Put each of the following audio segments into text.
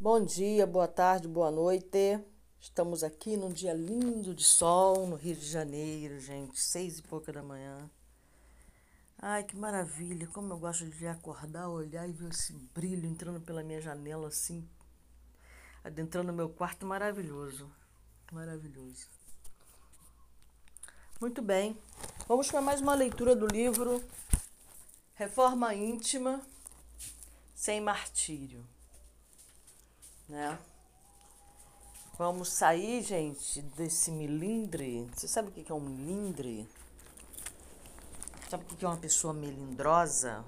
Bom dia, boa tarde, boa noite. Estamos aqui num dia lindo de sol no Rio de Janeiro, gente, seis e pouca da manhã. Ai, que maravilha! Como eu gosto de acordar, olhar e ver esse brilho entrando pela minha janela assim, adentrando meu quarto, maravilhoso, maravilhoso. Muito bem, vamos para mais uma leitura do livro Reforma Íntima sem Martírio né? Vamos sair, gente, desse milindre. Você sabe o que é um milindre? Sabe o que é uma pessoa melindrosa?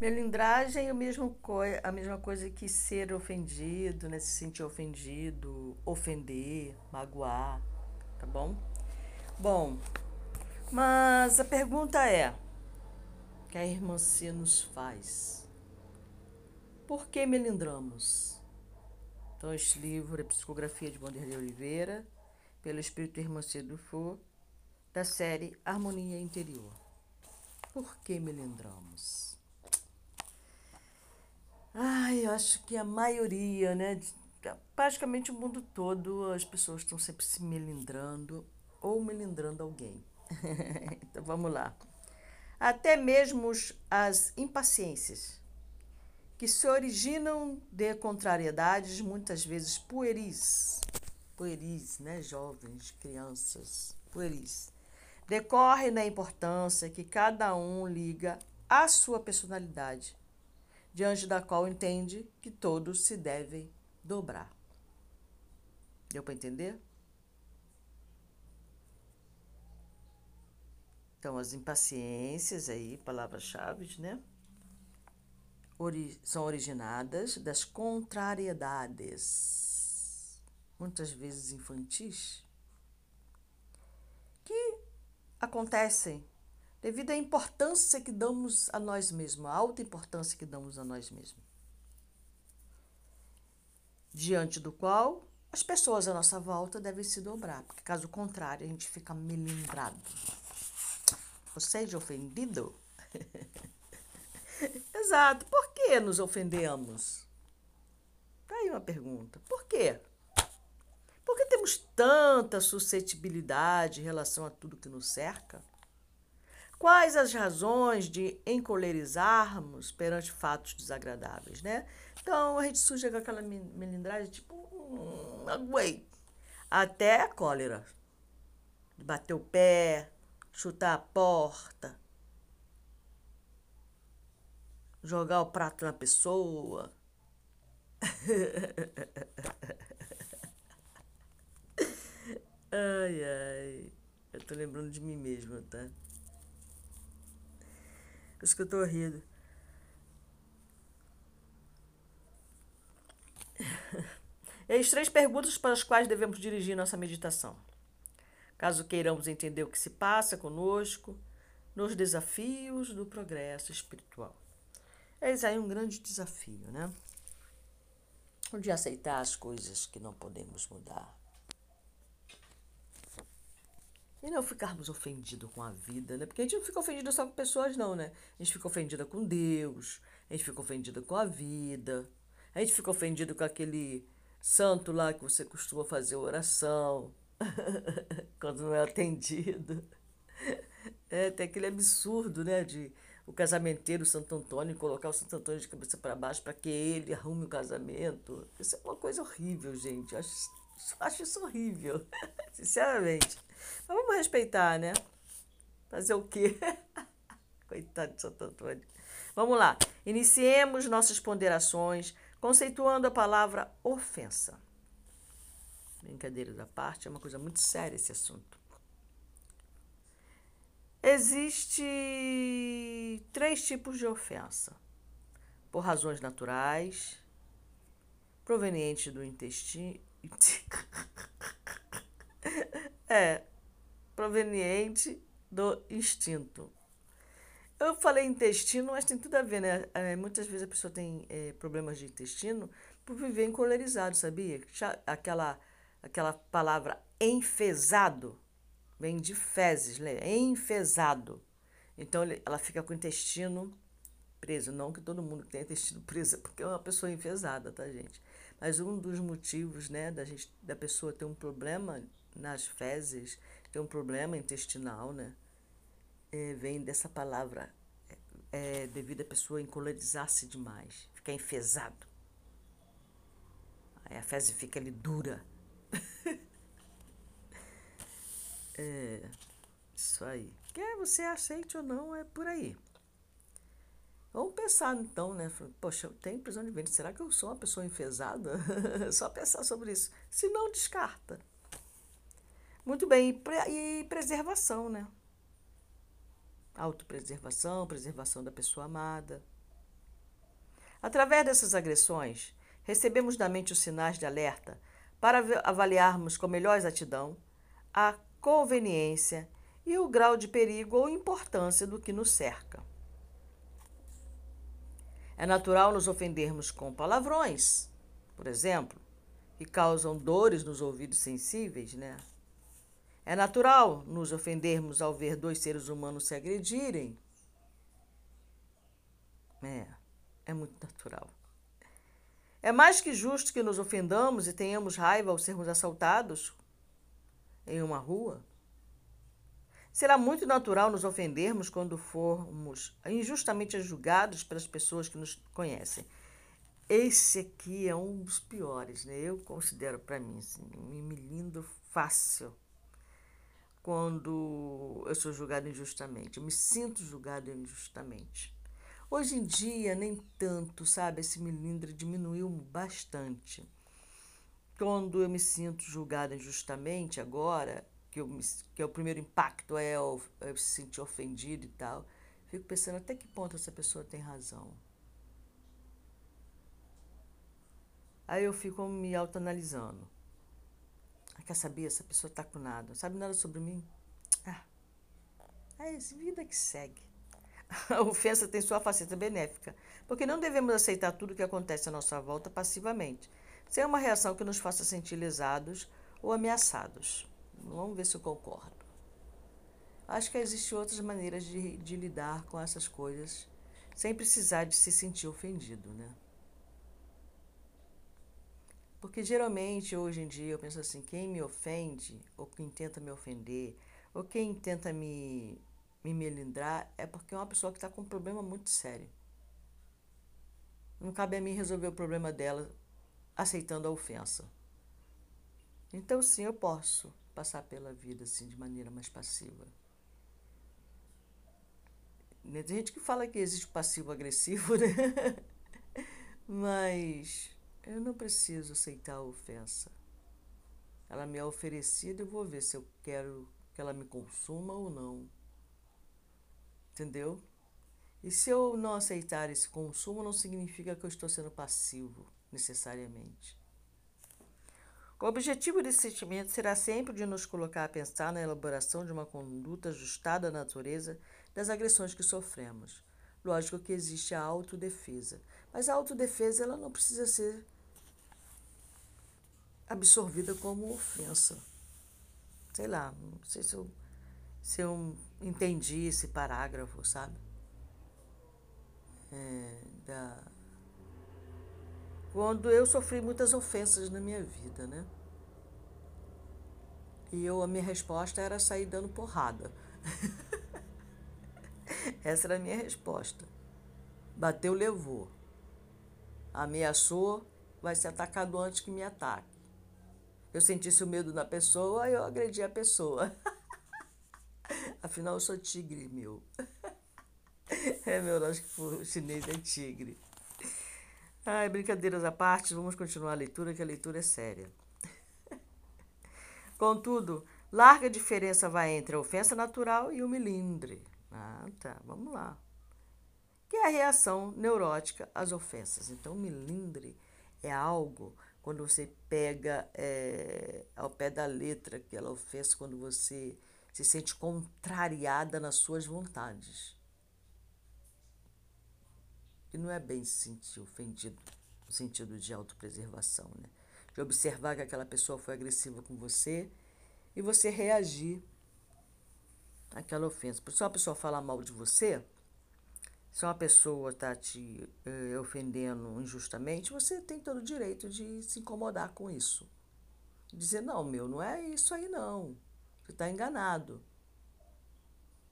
Melindragem é a mesma, coi a mesma coisa que ser ofendido, né? Se sentir ofendido, ofender, magoar, tá bom? Bom, mas a pergunta é: que a irmã C nos faz? Por que melindramos? Então, este livro é Psicografia de Vanderlei Oliveira, pelo Espírito Irmã Dufour, da série Harmonia Interior. Por que melindramos? Ai, eu acho que a maioria, né? Praticamente o mundo todo, as pessoas estão sempre se melindrando ou melindrando alguém. então vamos lá. Até mesmo as impaciências que se originam de contrariedades muitas vezes pueris, pueris, né, jovens, crianças, pueris, decorre da importância que cada um liga à sua personalidade, diante da qual entende que todos se devem dobrar. Deu para entender? Então, as impaciências aí, palavras-chave, né? Ori são originadas das contrariedades, muitas vezes infantis, que acontecem devido à importância que damos a nós mesmos, a alta importância que damos a nós mesmos. Diante do qual as pessoas à nossa volta devem se dobrar, porque caso contrário a gente fica melindrado. Ou seja, ofendido. Exato. Por que nos ofendemos? Tá aí uma pergunta. Por quê? Por que temos tanta suscetibilidade em relação a tudo que nos cerca? Quais as razões de encolerizarmos perante fatos desagradáveis, né? Então a gente surge com aquela melindragem, tipo, hum, aguei. Até a cólera. Bater o pé, chutar a porta, jogar o prato na pessoa. ai, ai. Eu tô lembrando de mim mesma, tá? Por isso que eu tô rindo. Eis três perguntas para as quais devemos dirigir nossa meditação. Caso queiramos entender o que se passa conosco nos desafios do progresso espiritual. Eis aí um grande desafio, né? O de aceitar as coisas que não podemos mudar. E não ficarmos ofendidos com a vida, né? Porque a gente não fica ofendido só com pessoas, não, né? A gente fica ofendida com Deus, a gente fica ofendida com a vida, a gente fica ofendido com aquele santo lá que você costuma fazer oração quando não é atendido. É, tem aquele absurdo, né? De o casamenteiro Santo Antônio, colocar o Santo Antônio de cabeça para baixo para que ele arrume o casamento. Isso é uma coisa horrível, gente. Acho, acho isso horrível, sinceramente. Mas vamos respeitar, né? Fazer o quê? Coitado de Santo Antônio. Vamos lá. Iniciemos nossas ponderações conceituando a palavra ofensa. Brincadeira da parte, é uma coisa muito séria esse assunto. Existe três tipos de ofensa: por razões naturais, provenientes do intestino. é, proveniente do instinto. Eu falei intestino, mas tem tudo a ver, né? É, muitas vezes a pessoa tem é, problemas de intestino por viver encolerizado, sabia? Aquela, aquela palavra enfesado vem de fezes, enfesado. Então ela fica com o intestino preso. Não que todo mundo tenha intestino preso, é porque é uma pessoa enfesada, tá, gente? Mas um dos motivos, né, da, gente, da pessoa ter um problema nas fezes, ter um problema intestinal, né, é, vem dessa palavra, é, é devido à pessoa encolerizar-se demais, ficar enfesado. Aí a fezes fica ali dura. É, isso aí. Quer você aceite ou não, é por aí. Vamos pensar então, né? Poxa, eu tenho prisão de ventre. Será que eu sou uma pessoa enfesada? Só pensar sobre isso. Se não, descarta. Muito bem, e preservação, né? Autopreservação, preservação da pessoa amada. Através dessas agressões, recebemos da mente os sinais de alerta para avaliarmos com melhor exatidão a conveniência e o grau de perigo ou importância do que nos cerca. É natural nos ofendermos com palavrões, por exemplo, que causam dores nos ouvidos sensíveis, né? É natural nos ofendermos ao ver dois seres humanos se agredirem. É, é muito natural. É mais que justo que nos ofendamos e tenhamos raiva ao sermos assaltados em uma rua. Será muito natural nos ofendermos quando formos injustamente julgados pelas pessoas que nos conhecem. Esse aqui é um dos piores, né? Eu considero para mim, assim, me lindo fácil quando eu sou julgado injustamente. Eu me sinto julgado injustamente. Hoje em dia, nem tanto, sabe? Esse milindre diminuiu bastante. Quando eu me sinto julgada injustamente agora, que, eu, que é o primeiro impacto é eu, eu se sentir ofendido e tal. Fico pensando até que ponto essa pessoa tem razão. Aí eu fico me autoanalisando. Ah, quer saber? Essa pessoa tá com nada. Sabe nada sobre mim? Ah, é vida que segue. A ofensa tem sua faceta benéfica, porque não devemos aceitar tudo que acontece à nossa volta passivamente, sem uma reação que nos faça sentir lesados ou ameaçados. Vamos ver se eu concordo. Acho que existem outras maneiras de, de lidar com essas coisas sem precisar de se sentir ofendido, né? Porque geralmente hoje em dia eu penso assim, quem me ofende, ou quem tenta me ofender, ou quem tenta me, me melindrar, é porque é uma pessoa que está com um problema muito sério. Não cabe a mim resolver o problema dela aceitando a ofensa. Então sim, eu posso passar pela vida assim de maneira mais passiva. Né, tem gente que fala que existe passivo-agressivo, né? Mas eu não preciso aceitar a ofensa. Ela me é oferecida, eu vou ver se eu quero que ela me consuma ou não. Entendeu? E se eu não aceitar esse consumo, não significa que eu estou sendo passivo, necessariamente. O objetivo desse sentimento será sempre de nos colocar a pensar na elaboração de uma conduta ajustada à natureza das agressões que sofremos. Lógico que existe a autodefesa, mas a autodefesa ela não precisa ser absorvida como ofensa. Sei lá, não sei se eu, se eu entendi esse parágrafo, sabe? É, da, quando eu sofri muitas ofensas na minha vida, né? E eu, a minha resposta era sair dando porrada. Essa era a minha resposta. Bateu, levou. Ameaçou, vai ser atacado antes que me ataque. Eu sentisse o medo na pessoa, eu agredi a pessoa. Afinal, eu sou tigre, meu. É, meu, o chinês é tigre. Ai, brincadeiras à parte, vamos continuar a leitura, que a leitura é séria. Contudo, larga diferença vai entre a ofensa natural e o melindre. Ah, tá, vamos lá. Que é a reação neurótica às ofensas. Então, o melindre é algo quando você pega é, ao pé da letra aquela ofensa, quando você se sente contrariada nas suas vontades que não é bem se sentir ofendido no sentido de autopreservação, né? De observar que aquela pessoa foi agressiva com você e você reagir àquela ofensa. Se uma pessoa falar mal de você, Se uma pessoa está te eh, ofendendo injustamente, você tem todo o direito de se incomodar com isso. Dizer, não, meu, não é isso aí não. Você está enganado.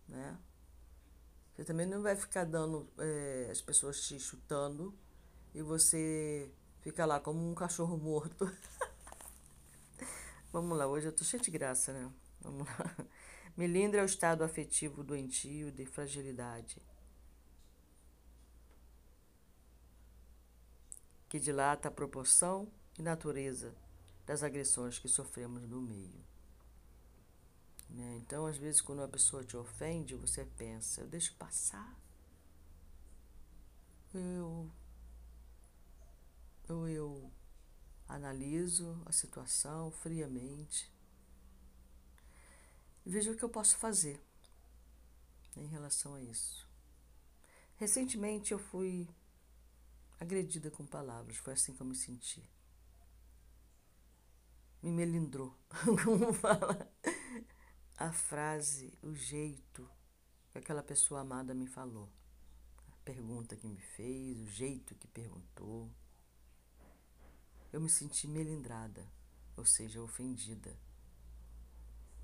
Né? Você também não vai ficar dando eh, as pessoas te chutando e você fica lá como um cachorro morto. Vamos lá, hoje eu tô cheio de graça, né? Vamos lá. Melindre é o estado afetivo doentio de fragilidade. Que dilata a proporção e natureza das agressões que sofremos no meio. Né? Então, às vezes, quando uma pessoa te ofende, você pensa, eu deixo passar. Eu. Ou eu analiso a situação friamente e vejo o que eu posso fazer em relação a isso. Recentemente eu fui agredida com palavras, foi assim que eu me senti. Me melindrou, como fala a frase, o jeito que aquela pessoa amada me falou. A pergunta que me fez, o jeito que perguntou eu me senti melindrada, ou seja, ofendida.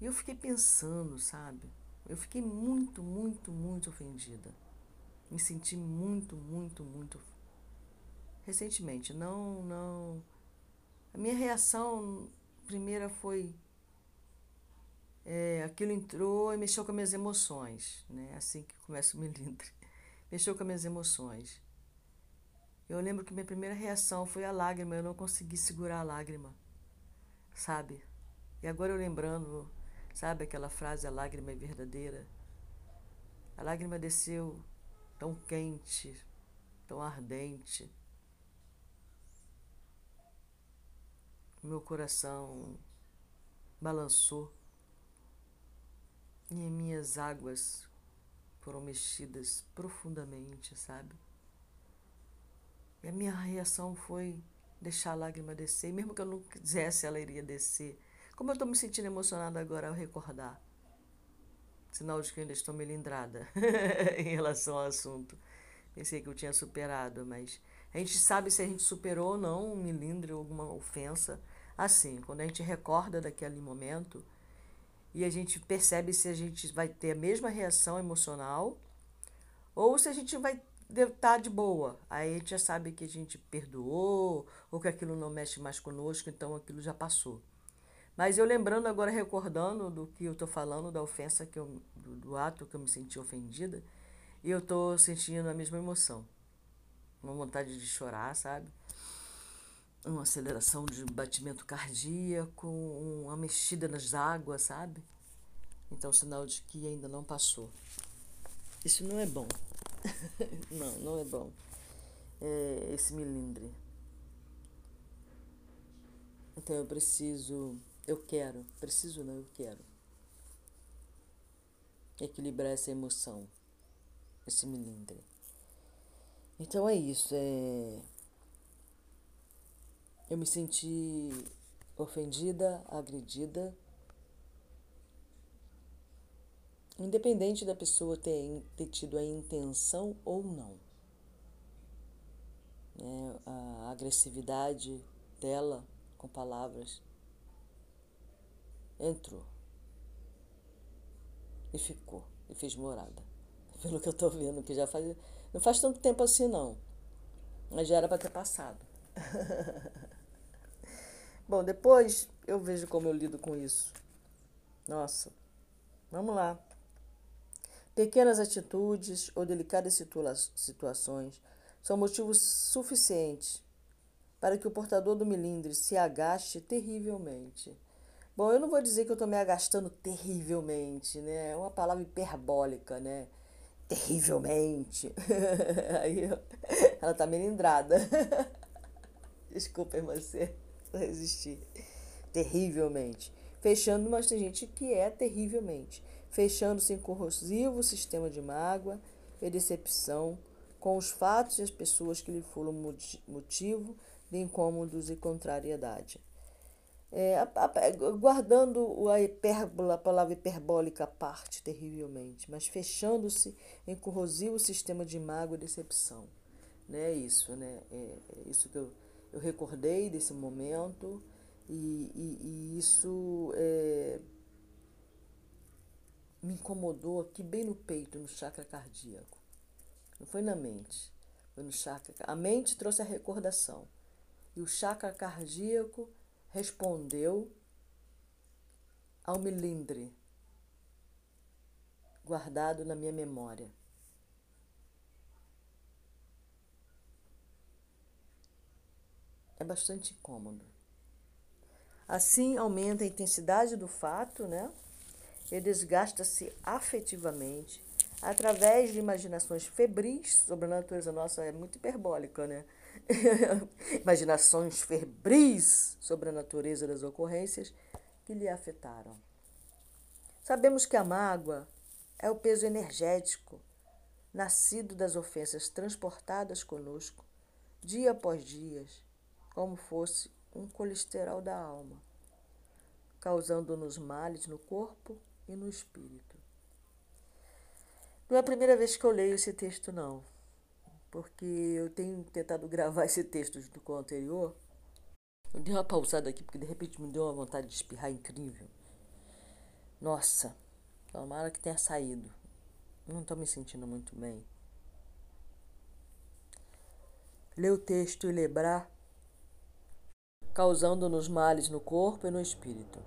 E eu fiquei pensando, sabe? Eu fiquei muito, muito, muito ofendida. Me senti muito, muito, muito. Recentemente, não, não. A minha reação primeira foi. É, aquilo entrou e mexeu com as minhas emoções, né? Assim que começa o melindre. Mexeu com as minhas emoções. Eu lembro que minha primeira reação foi a lágrima, eu não consegui segurar a lágrima, sabe? E agora eu lembrando, sabe aquela frase, a lágrima é verdadeira? A lágrima desceu tão quente, tão ardente. Meu coração balançou e minhas águas foram mexidas profundamente, sabe? E a minha reação foi deixar a lágrima descer. E mesmo que eu não quisesse, ela iria descer. Como eu estou me sentindo emocionada agora ao recordar. Sinal de que eu ainda estou melindrada em relação ao assunto. Pensei que eu tinha superado, mas a gente sabe se a gente superou ou não um melindre ou alguma ofensa. Assim, quando a gente recorda daquele momento e a gente percebe se a gente vai ter a mesma reação emocional ou se a gente vai tá de boa. Aí a gente já sabe que a gente perdoou, ou que aquilo não mexe mais conosco, então aquilo já passou. Mas eu lembrando agora, recordando do que eu estou falando, da ofensa, que eu, do, do, ato que eu me senti ofendida, eu estou sentindo a mesma emoção. Uma vontade de chorar, sabe? Uma aceleração de batimento cardíaco, uma mexida nas águas, sabe? Então, sinal de que ainda não passou. Isso não é bom. não, não é bom. É esse milindre. Então eu preciso, eu quero, preciso não, eu quero equilibrar essa emoção, esse milindre. Então é isso, é... eu me senti ofendida, agredida, independente da pessoa ter, ter tido a intenção ou não. Né? A agressividade dela com palavras entrou e ficou e fez morada. Pelo que eu estou vendo, que já faz. Não faz tanto tempo assim não. Mas já era para ter passado. Bom, depois eu vejo como eu lido com isso. Nossa, vamos lá. Pequenas atitudes ou delicadas situa situações são motivos suficientes para que o portador do milindre se agaste terrivelmente. Bom, eu não vou dizer que eu estou me agastando terrivelmente, né? É uma palavra hiperbólica, né? Terrivelmente. Aí ela está melindrada. Desculpa, irmã, resistir. Terrivelmente. Fechando, mas tem gente que é terrivelmente fechando-se em corrosivo sistema de mágoa e decepção com os fatos e as pessoas que lhe foram motivo de incômodos e contrariedade. é, a, a, guardando a hipérbola, a palavra hiperbólica parte terrivelmente, mas fechando-se em corrosivo sistema de mágoa e decepção. Né? Isso, né? É, é isso que eu, eu recordei desse momento e, e, e isso é, me incomodou aqui bem no peito, no chakra cardíaco. Não foi na mente, foi no chakra. A mente trouxe a recordação e o chakra cardíaco respondeu ao milindre guardado na minha memória. É bastante incômodo. Assim aumenta a intensidade do fato, né? E desgasta-se afetivamente através de imaginações febris sobre a natureza nossa, é muito hiperbólica, né? imaginações febris sobre a natureza das ocorrências que lhe afetaram. Sabemos que a mágoa é o peso energético nascido das ofensas transportadas conosco, dia após dia, como fosse um colesterol da alma, causando-nos males no corpo e no espírito. Não é a primeira vez que eu leio esse texto, não porque eu tenho tentado gravar esse texto junto com anterior. Eu dei uma pausada aqui porque de repente me deu uma vontade de espirrar incrível. Nossa, tomara que tenha saído. Não estou me sentindo muito bem. Ler o texto e lembrar, causando-nos males no corpo e no espírito.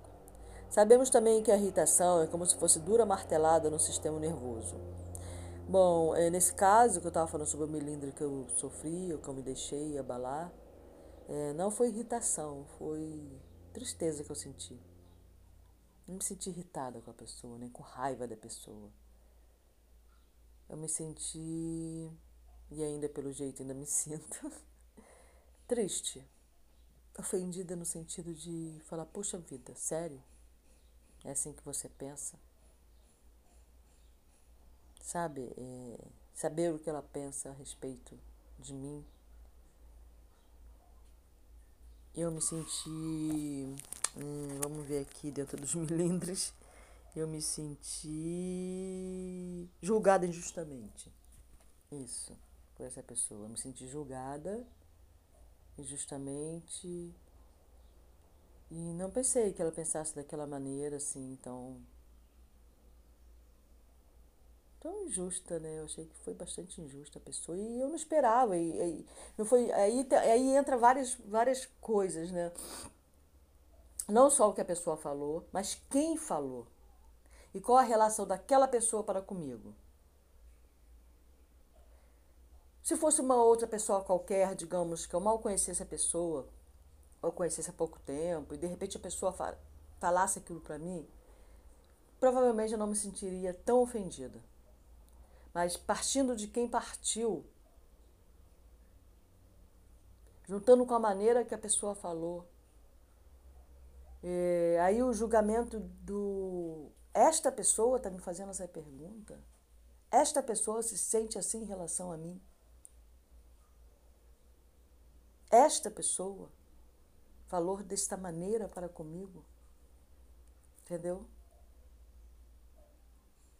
Sabemos também que a irritação é como se fosse dura martelada no sistema nervoso Bom, é, nesse caso que eu estava falando sobre o melindre que eu sofri, ou que eu me deixei abalar, é, não foi irritação, foi tristeza que eu senti. Não me senti irritada com a pessoa, nem com raiva da pessoa. Eu me senti, e ainda pelo jeito ainda me sinto, triste. Ofendida no sentido de falar, poxa vida, sério? É assim que você pensa? sabe? É, saber o que ela pensa a respeito de mim. Eu me senti, hum, vamos ver aqui dentro dos milindres, eu me senti julgada injustamente. Isso, por essa pessoa. Eu me senti julgada injustamente e não pensei que ela pensasse daquela maneira, assim, então tão injusta, né? Eu achei que foi bastante injusta a pessoa e eu não esperava. E, e não foi aí, aí entra várias, várias coisas, né? Não só o que a pessoa falou, mas quem falou. E qual a relação daquela pessoa para comigo. Se fosse uma outra pessoa qualquer, digamos, que eu mal conhecesse a pessoa, ou conhecesse há pouco tempo, e de repente a pessoa falasse aquilo para mim, provavelmente eu não me sentiria tão ofendida mas partindo de quem partiu, juntando com a maneira que a pessoa falou. É, aí o julgamento do. Esta pessoa está me fazendo essa pergunta? Esta pessoa se sente assim em relação a mim? Esta pessoa falou desta maneira para comigo? Entendeu?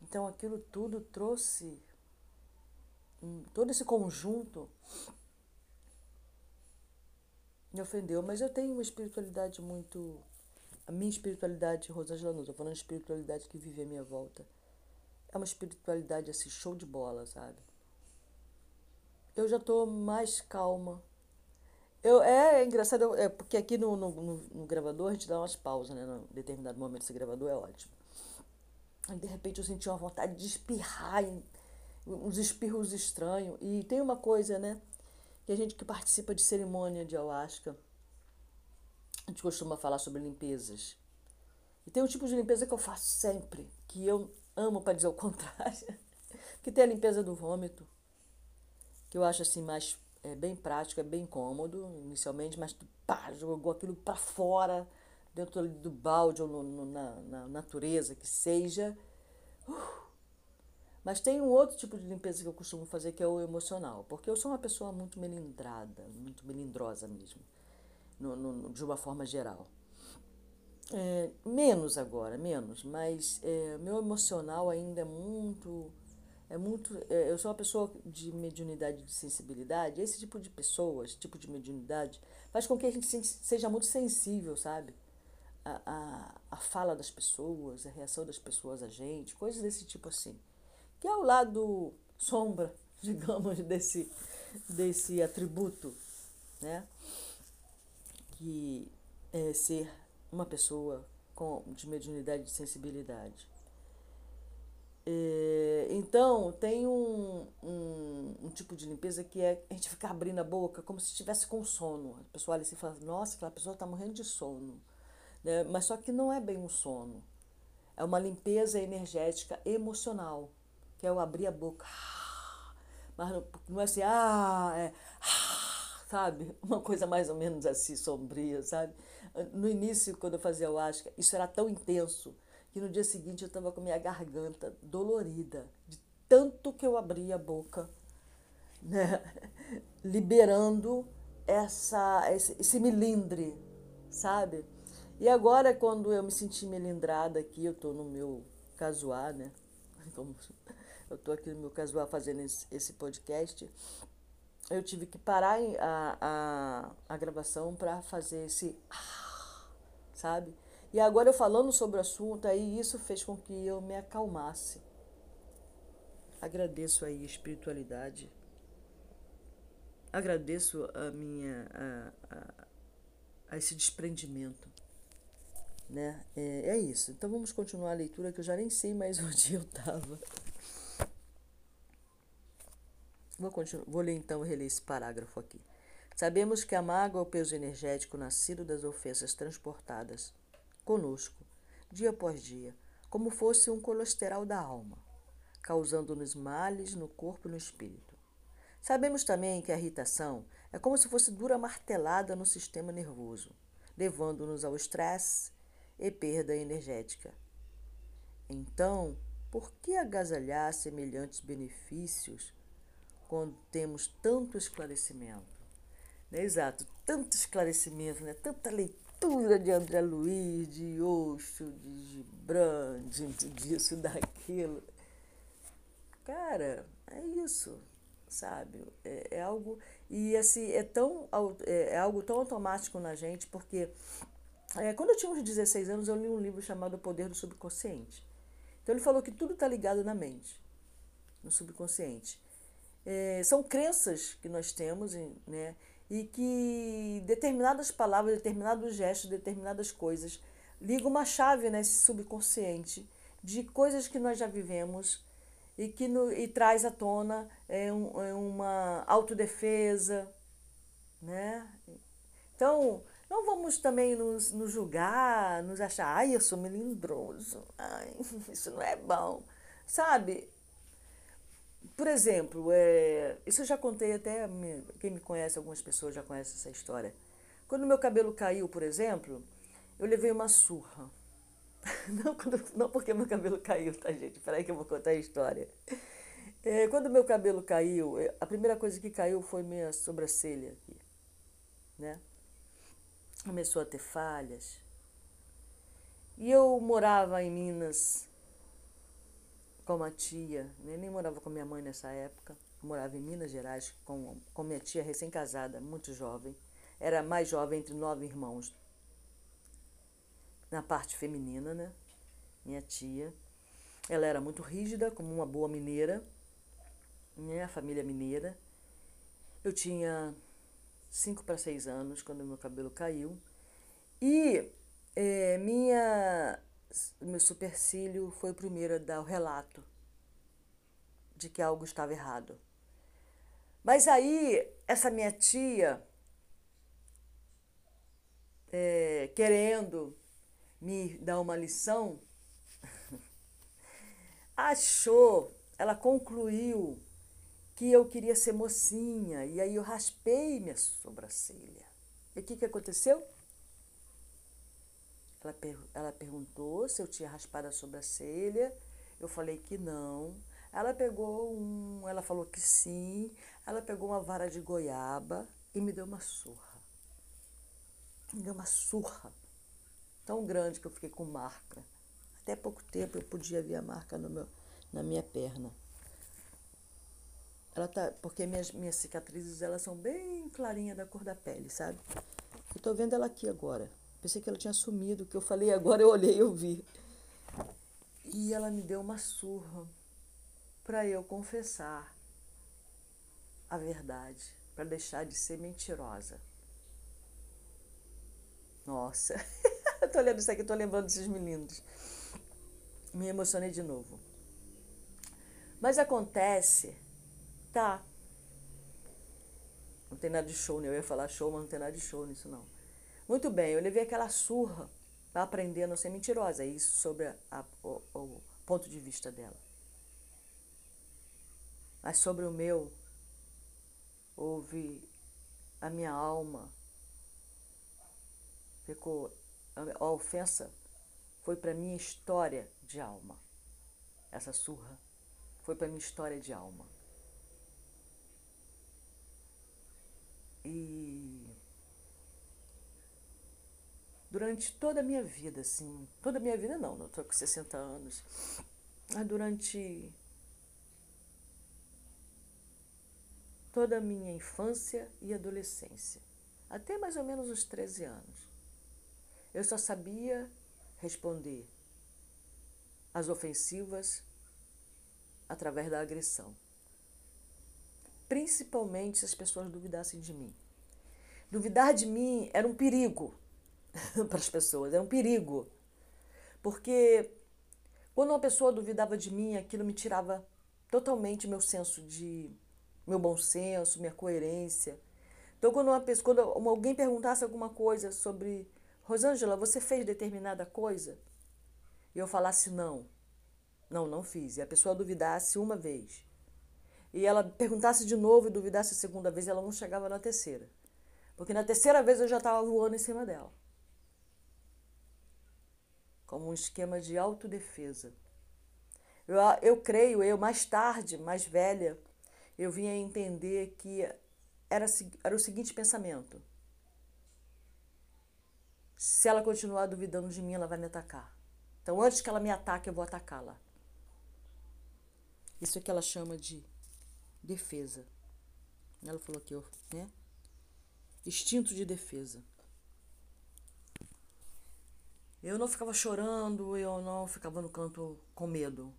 Então aquilo tudo trouxe todo esse conjunto me ofendeu, mas eu tenho uma espiritualidade muito. A minha espiritualidade, Rosângela Nunes, estou falando de espiritualidade que vive à minha volta. É uma espiritualidade assim, show de bola, sabe? Eu já estou mais calma. Eu, é, é engraçado, é, porque aqui no, no, no, no, gravador a gente dá umas pausas, né? Em determinado momento esse gravador é ótimo. Aí de repente eu senti uma vontade de espirrar uns espirros estranhos. E tem uma coisa, né? Que a gente que participa de cerimônia de ayahuasca, a gente costuma falar sobre limpezas. E tem um tipo de limpeza que eu faço sempre, que eu amo para dizer o contrário, que tem a limpeza do vômito, que eu acho assim mais é, bem prático, é bem cômodo inicialmente, mas tu pá, jogou aquilo para fora, dentro do balde ou no, no, na, na natureza que seja. Uh, mas tem um outro tipo de limpeza que eu costumo fazer que é o emocional, porque eu sou uma pessoa muito melindrada, muito melindrosa mesmo, no, de uma forma geral. É, menos agora, menos, mas é, meu emocional ainda é muito. É muito. é, eu sou uma pessoa de mediunidade de sensibilidade. Esse tipo de pessoas, tipo de mediunidade, faz com que a gente se- seja muito sensível, sabe? A, a, a fala das pessoas, a reação das pessoas a gente, coisas desse tipo assim. Que é o lado sombra, digamos, desse, desse atributo, né? Que é ser uma pessoa com, de mediunidade de sensibilidade. É, então, tem um, um, um tipo de limpeza que é a gente ficar abrindo a boca como se estivesse com sono. A pessoa olha assim e fala, nossa, aquela pessoa está morrendo de sono. Né? Mas só que não é bem um sono. É uma limpeza energética emocional, que é o abrir a boca. Mas não, não é assim, ah, é, sabe? Uma coisa mais ou menos assim, sombria, sabe? No início, quando eu fazia o Asca, isso era tão intenso que no dia seguinte eu estava com minha garganta dolorida, de tanto que eu abria a boca, né? liberando essa, esse, esse milindre, sabe? E agora, quando eu me senti melindrada aqui, eu estou no meu casuar, né? Eu estou aqui no meu casuar fazendo esse, esse podcast, eu tive que parar a, a, a gravação para fazer esse. Sabe? E agora eu falando sobre o assunto, aí isso fez com que eu me acalmasse. Agradeço aí a espiritualidade. Agradeço a minha. a, a, a esse desprendimento. Né? É, é isso. Então vamos continuar a leitura que eu já nem sei mais onde eu estava. Vou, continuar, vou ler então reler esse parágrafo aqui. Sabemos que a mágoa é o peso energético nascido das ofensas transportadas conosco, dia após dia, como fosse um colesterol da alma, causando-nos males no corpo e no espírito. Sabemos também que a irritação é como se fosse dura martelada no sistema nervoso, levando-nos ao estresse e perda energética. Então, por que agasalhar semelhantes benefícios quando temos tanto esclarecimento? Né? Exato, tanto esclarecimento, né? tanta leitura de André Luiz, de Osho, de Gibran, de, disso, daquilo. Cara, é isso, sabe? É, é algo. E assim, é, tão, é, é algo tão automático na gente, porque é, quando eu tinha uns 16 anos, eu li um livro chamado O Poder do Subconsciente. Então ele falou que tudo está ligado na mente, no subconsciente. É, são crenças que nós temos, né? E que determinadas palavras, determinados gestos, determinadas coisas ligam uma chave nesse subconsciente de coisas que nós já vivemos e que no, e traz à tona é, um, é uma autodefesa, né? Então, não vamos também nos, nos julgar, nos achar, ai, eu sou melindroso, ai, isso não é bom, sabe? Por exemplo, é, isso eu já contei até, quem me conhece, algumas pessoas já conhecem essa história. Quando meu cabelo caiu, por exemplo, eu levei uma surra. Não, quando, não porque meu cabelo caiu, tá, gente? Peraí que eu vou contar a história. É, quando meu cabelo caiu, a primeira coisa que caiu foi minha sobrancelha aqui, né? Começou a ter falhas. E eu morava em Minas com uma tia, né? nem morava com minha mãe nessa época, morava em Minas Gerais com, com minha tia recém-casada, muito jovem. Era mais jovem entre nove irmãos. Na parte feminina, né? Minha tia. Ela era muito rígida, como uma boa mineira, né? A família mineira. Eu tinha cinco para seis anos quando meu cabelo caiu. E é, minha meu supercílio foi o primeiro a dar o relato de que algo estava errado. Mas aí, essa minha tia, é, querendo me dar uma lição, achou, ela concluiu que eu queria ser mocinha, e aí eu raspei minha sobrancelha. E o que, que aconteceu? Ela, per ela perguntou se eu tinha raspado a sobrancelha. Eu falei que não. Ela pegou um. Ela falou que sim. Ela pegou uma vara de goiaba e me deu uma surra. Me deu uma surra. tão grande que eu fiquei com marca. Até pouco tempo eu podia ver a marca no meu, na minha perna. Ela tá, porque minhas, minhas cicatrizes elas são bem clarinhas da cor da pele, sabe? Eu tô vendo ela aqui agora. Pensei que ela tinha sumido, que eu falei agora eu olhei e eu vi. E ela me deu uma surra para eu confessar a verdade, para deixar de ser mentirosa. Nossa, tô olhando isso aqui, tô lembrando desses meninos. Me emocionei de novo. Mas acontece, tá? Não tem nada de show, né? Eu ia falar show, mas não tem nada de show nisso, não. Muito bem, eu levei aquela surra para aprender a não ser mentirosa. É isso sobre a, a, o, o ponto de vista dela. Mas sobre o meu, houve a minha alma ficou a ofensa foi para minha história de alma. Essa surra foi para minha história de alma. E durante toda a minha vida, assim, toda a minha vida não, não estou com 60 anos, mas durante toda a minha infância e adolescência, até mais ou menos os 13 anos. Eu só sabia responder às ofensivas através da agressão. Principalmente se as pessoas duvidassem de mim. Duvidar de mim era um perigo para as pessoas, era um perigo. Porque quando uma pessoa duvidava de mim, aquilo me tirava totalmente meu senso de meu bom senso, minha coerência. Então, quando, uma pessoa, quando alguém perguntasse alguma coisa sobre Rosângela, você fez determinada coisa? E eu falasse não. Não, não fiz. E a pessoa duvidasse uma vez. E ela perguntasse de novo e duvidasse a segunda vez, ela não chegava na terceira. Porque na terceira vez eu já estava voando em cima dela. Como um esquema de autodefesa. Eu, eu creio, eu mais tarde, mais velha, eu vinha a entender que era, era o seguinte pensamento. Se ela continuar duvidando de mim, ela vai me atacar. Então, antes que ela me ataque, eu vou atacá-la. Isso é que ela chama de defesa. Ela falou aqui, né? Instinto de defesa. Eu não ficava chorando, eu não ficava no canto com medo.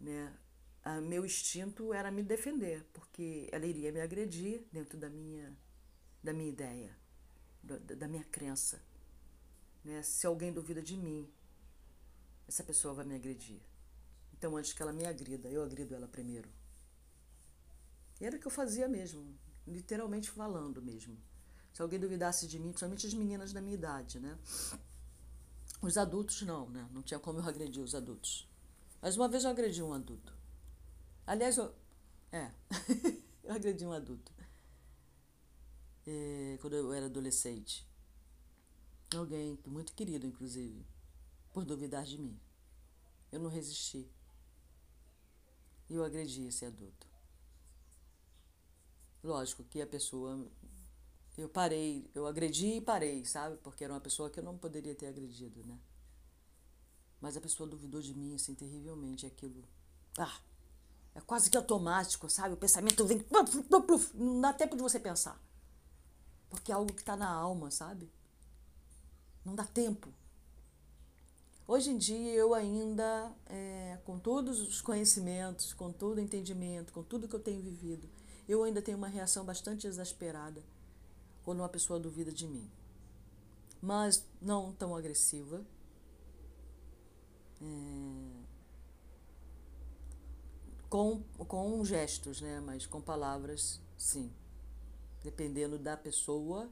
Né? a meu instinto era me defender, porque ela iria me agredir dentro da minha, da minha ideia, da, da minha crença. Né? Se alguém duvida de mim, essa pessoa vai me agredir. Então, antes que ela me agrida, eu agrido ela primeiro. E era o que eu fazia mesmo, literalmente falando mesmo. Se alguém duvidasse de mim, principalmente as meninas da minha idade, né? Os adultos não, né? Não tinha como eu agredir os adultos. Mas uma vez eu agredi um adulto. Aliás, eu, é, eu agredi um adulto. É, quando eu era adolescente. Alguém muito querido, inclusive, por duvidar de mim. Eu não resisti. E eu agredi esse adulto. Lógico que a pessoa. Eu parei, eu agredi e parei, sabe? Porque era uma pessoa que eu não poderia ter agredido, né? Mas a pessoa duvidou de mim, assim, terrivelmente. Aquilo. Ah! É quase que automático, sabe? O pensamento vem. Não dá tempo de você pensar. Porque é algo que está na alma, sabe? Não dá tempo. Hoje em dia eu ainda, é, com todos os conhecimentos, com todo o entendimento, com tudo que eu tenho vivido, eu ainda tenho uma reação bastante exasperada quando uma pessoa duvida de mim. Mas não tão agressiva. É, com, com gestos, né? Mas com palavras, sim. Dependendo da pessoa,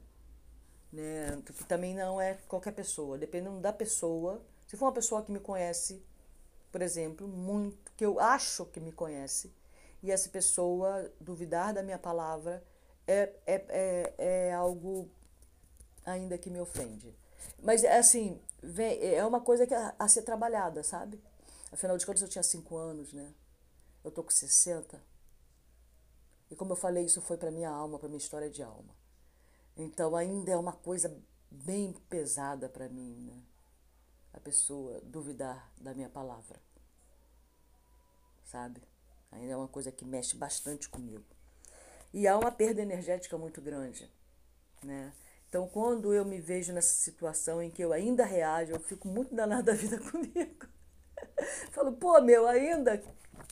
né? Que também não é qualquer pessoa. Dependendo da pessoa. Se for uma pessoa que me conhece, por exemplo, muito, que eu acho que me conhece, e essa pessoa duvidar da minha palavra, é, é, é, é algo ainda que me ofende. Mas, assim, vem, é uma coisa que a, a ser trabalhada, sabe? Afinal de contas, eu tinha cinco anos, né? Eu tô com 60. E como eu falei, isso foi para minha alma, para minha história de alma. Então ainda é uma coisa bem pesada para mim, né? A pessoa duvidar da minha palavra. Sabe? Ainda é uma coisa que mexe bastante comigo. E há uma perda energética muito grande, né? Então, quando eu me vejo nessa situação em que eu ainda reajo, eu fico muito danada da vida comigo. Falo, pô, meu, ainda?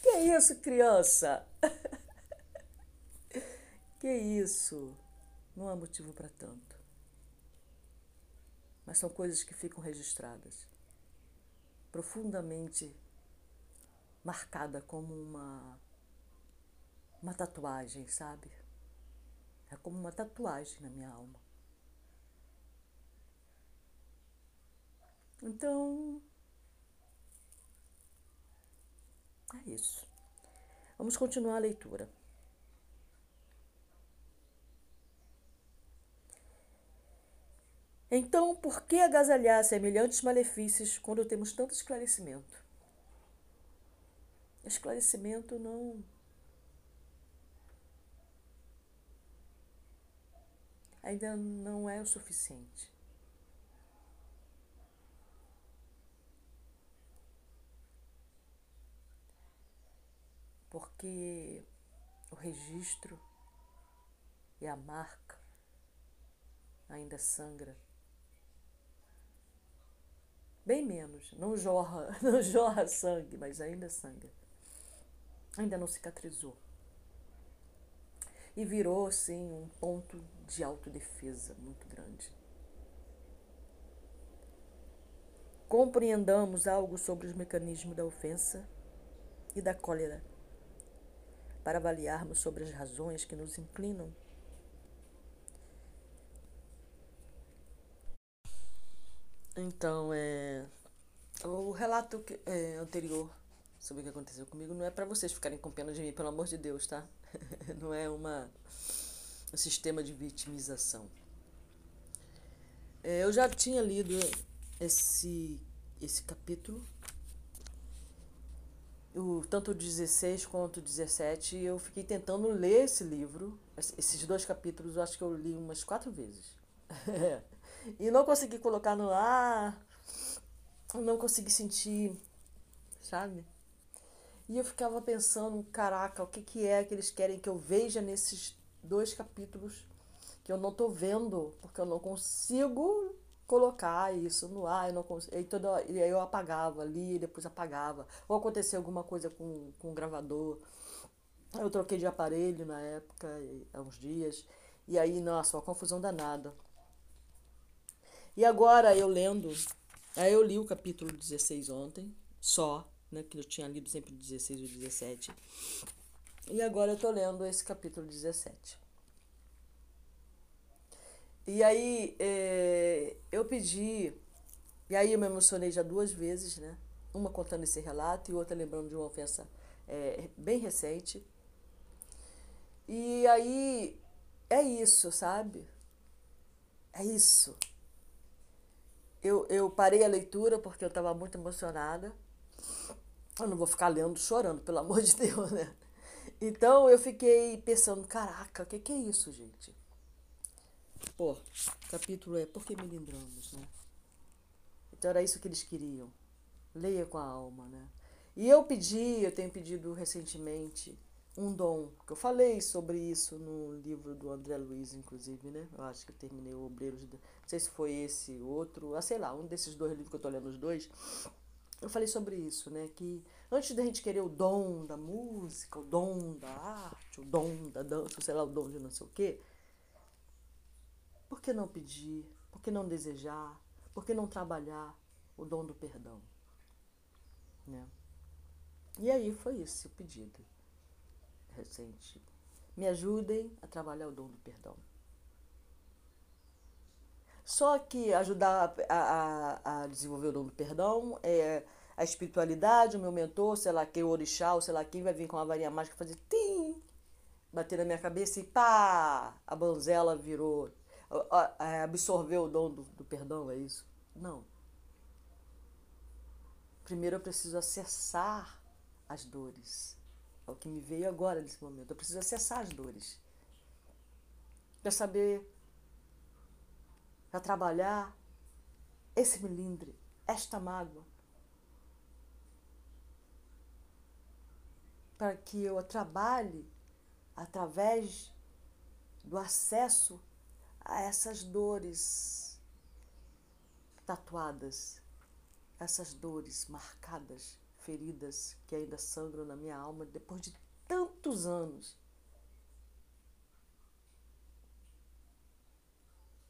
Que isso, criança? que isso? Não há motivo para tanto. Mas são coisas que ficam registradas, profundamente marcada como uma uma tatuagem, sabe? É como uma tatuagem na minha alma. Então, é isso. Vamos continuar a leitura. Então, por que agasalhar semelhantes malefícios quando temos tanto esclarecimento? Esclarecimento não. Ainda não é o suficiente. Porque o registro e a marca ainda sangra Bem menos. Não jorra, não jorra sangue, mas ainda sangra. Ainda não cicatrizou. E virou, sim, um ponto de autodefesa muito grande. Compreendamos algo sobre os mecanismos da ofensa e da cólera, para avaliarmos sobre as razões que nos inclinam Então, é, o relato que, é, anterior sobre o que aconteceu comigo não é para vocês ficarem com pena de mim, pelo amor de Deus, tá? não é uma, um sistema de vitimização. É, eu já tinha lido esse, esse capítulo, o, tanto o 16 quanto o 17, e eu fiquei tentando ler esse livro, esses dois capítulos, eu acho que eu li umas quatro vezes. E não consegui colocar no ar, não consegui sentir, sabe? E eu ficava pensando, caraca, o que, que é que eles querem que eu veja nesses dois capítulos que eu não tô vendo, porque eu não consigo colocar isso no ar, eu não consigo, e, toda, e aí eu apagava ali, depois apagava. Ou aconteceu alguma coisa com, com o gravador. Eu troquei de aparelho na época, há uns dias, e aí, nossa, uma confusão danada. E agora eu lendo, aí eu li o capítulo 16 ontem, só, né, que eu tinha lido sempre o 16 e o 17. E agora eu tô lendo esse capítulo 17. E aí é, eu pedi, e aí eu me emocionei já duas vezes, né? Uma contando esse relato e outra lembrando de uma ofensa é, bem recente. E aí é isso, sabe? É isso eu, eu parei a leitura porque eu estava muito emocionada. Eu não vou ficar lendo chorando, pelo amor de Deus, né? Então eu fiquei pensando, caraca, o que, que é isso, gente? Pô, capítulo é Por que me lembramos, né? Então era isso que eles queriam. Leia com a alma, né? E eu pedi, eu tenho pedido recentemente, um dom, que eu falei sobre isso no livro do André Luiz, inclusive, né? Eu acho que eu terminei o Obreiros, não sei se foi esse outro, ah, sei lá, um desses dois livros que eu tô lendo os dois. Eu falei sobre isso, né? Que antes da gente querer o dom da música, o dom da arte, o dom da dança, sei lá, o dom de não sei o quê, por que não pedir? Por que não desejar? Por que não trabalhar o dom do perdão? Né? E aí foi esse o pedido recente. Me ajudem a trabalhar o dom do perdão. Só que ajudar a, a, a desenvolver o dom do perdão é a espiritualidade, o meu mentor, sei lá quem, o orixá, ou sei lá quem vai vir com uma varinha mágica fazer tim, bater na minha cabeça e pá, a banzela virou, absorveu o dom do, do perdão, é isso? Não. Primeiro eu preciso acessar as dores. É o que me veio agora nesse momento. Eu preciso acessar as dores. Para saber para trabalhar esse melindre, esta mágoa, para que eu trabalhe através do acesso a essas dores tatuadas, essas dores marcadas, feridas que ainda sangram na minha alma depois de tantos anos.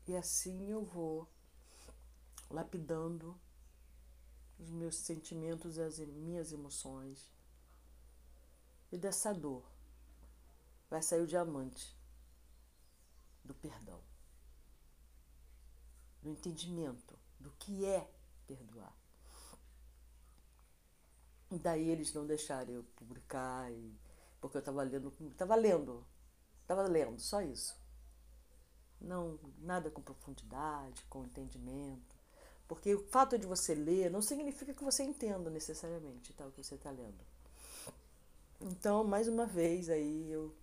E assim eu vou lapidando os meus sentimentos e as minhas emoções. E dessa dor vai sair o diamante do perdão, do entendimento do que é perdoar. E daí eles não deixaram eu publicar, porque eu estava lendo, estava lendo, estava lendo, só isso. Não, nada com profundidade, com entendimento. Porque o fato de você ler não significa que você entenda necessariamente tá, o que você está lendo. Então, mais uma vez aí eu.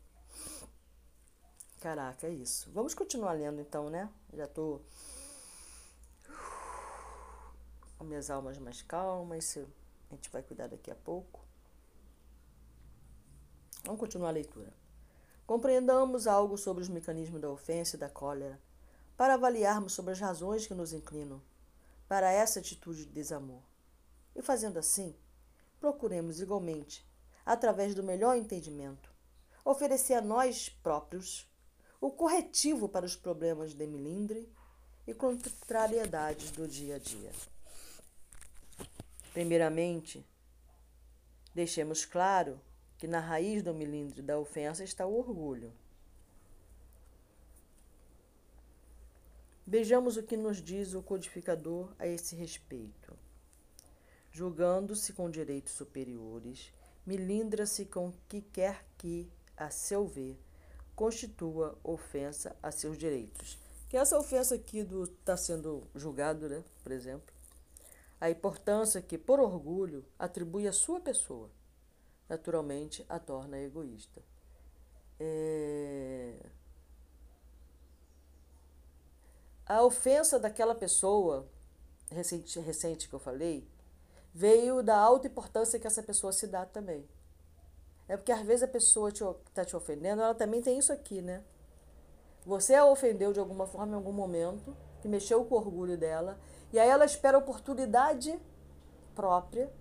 Caraca, é isso. Vamos continuar lendo então, né? Já tô com minhas almas mais calmas. A gente vai cuidar daqui a pouco. Vamos continuar a leitura. Compreendamos algo sobre os mecanismos da ofensa e da cólera, para avaliarmos sobre as razões que nos inclinam para essa atitude de desamor. E fazendo assim, procuremos igualmente através do melhor entendimento, oferecer a nós próprios o corretivo para os problemas de melindre e contrariedades do dia a dia. Primeiramente, deixemos claro que na raiz do melindre da ofensa está o orgulho. Vejamos o que nos diz o codificador a esse respeito. Julgando-se com direitos superiores, milindra-se com que quer que, a seu ver, constitua ofensa a seus direitos. Que essa ofensa aqui do está sendo julgado, né, por exemplo, a importância que, por orgulho, atribui à sua pessoa, naturalmente a torna egoísta. É... A ofensa daquela pessoa recente, recente que eu falei veio da alta importância que essa pessoa se dá também. É porque às vezes a pessoa está te, tá te ofendendo, ela também tem isso aqui, né? Você a ofendeu de alguma forma em algum momento, que mexeu com o orgulho dela, e aí ela espera a oportunidade própria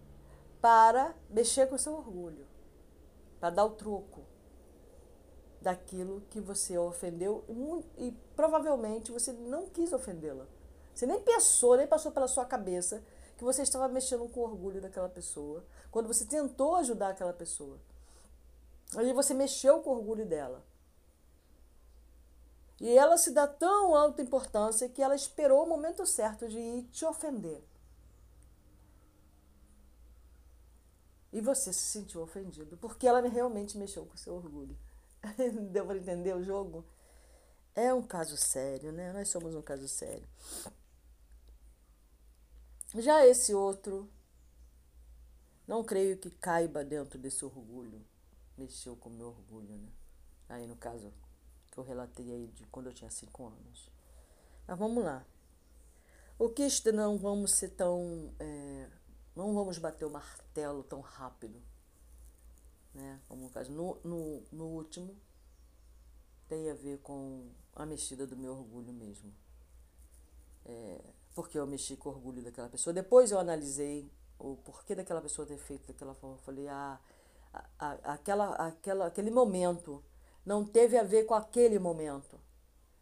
para mexer com o seu orgulho, para dar o troco daquilo que você ofendeu e, provavelmente você não quis ofendê-la. Você nem pensou, nem passou pela sua cabeça que você estava mexendo com o orgulho daquela pessoa, quando você tentou ajudar aquela pessoa. Aí você mexeu com o orgulho dela. E ela se dá tão alta importância que ela esperou o momento certo de ir te ofender. E você se sentiu ofendido, porque ela realmente mexeu com o seu orgulho. Deu para entender o jogo? É um caso sério, né? Nós somos um caso sério. Já esse outro, não creio que caiba dentro desse orgulho. Mexeu com o meu orgulho, né? Aí no caso que eu relatei aí de quando eu tinha cinco anos. Mas vamos lá. O que não vamos ser tão. É, não vamos bater o martelo tão rápido. Né? Como no caso. No, no, no último, tem a ver com a mexida do meu orgulho mesmo. É, porque eu mexi com o orgulho daquela pessoa. Depois eu analisei o porquê daquela pessoa ter feito daquela forma. Eu falei, ah, a, a, aquela, aquela, aquele momento não teve a ver com aquele momento.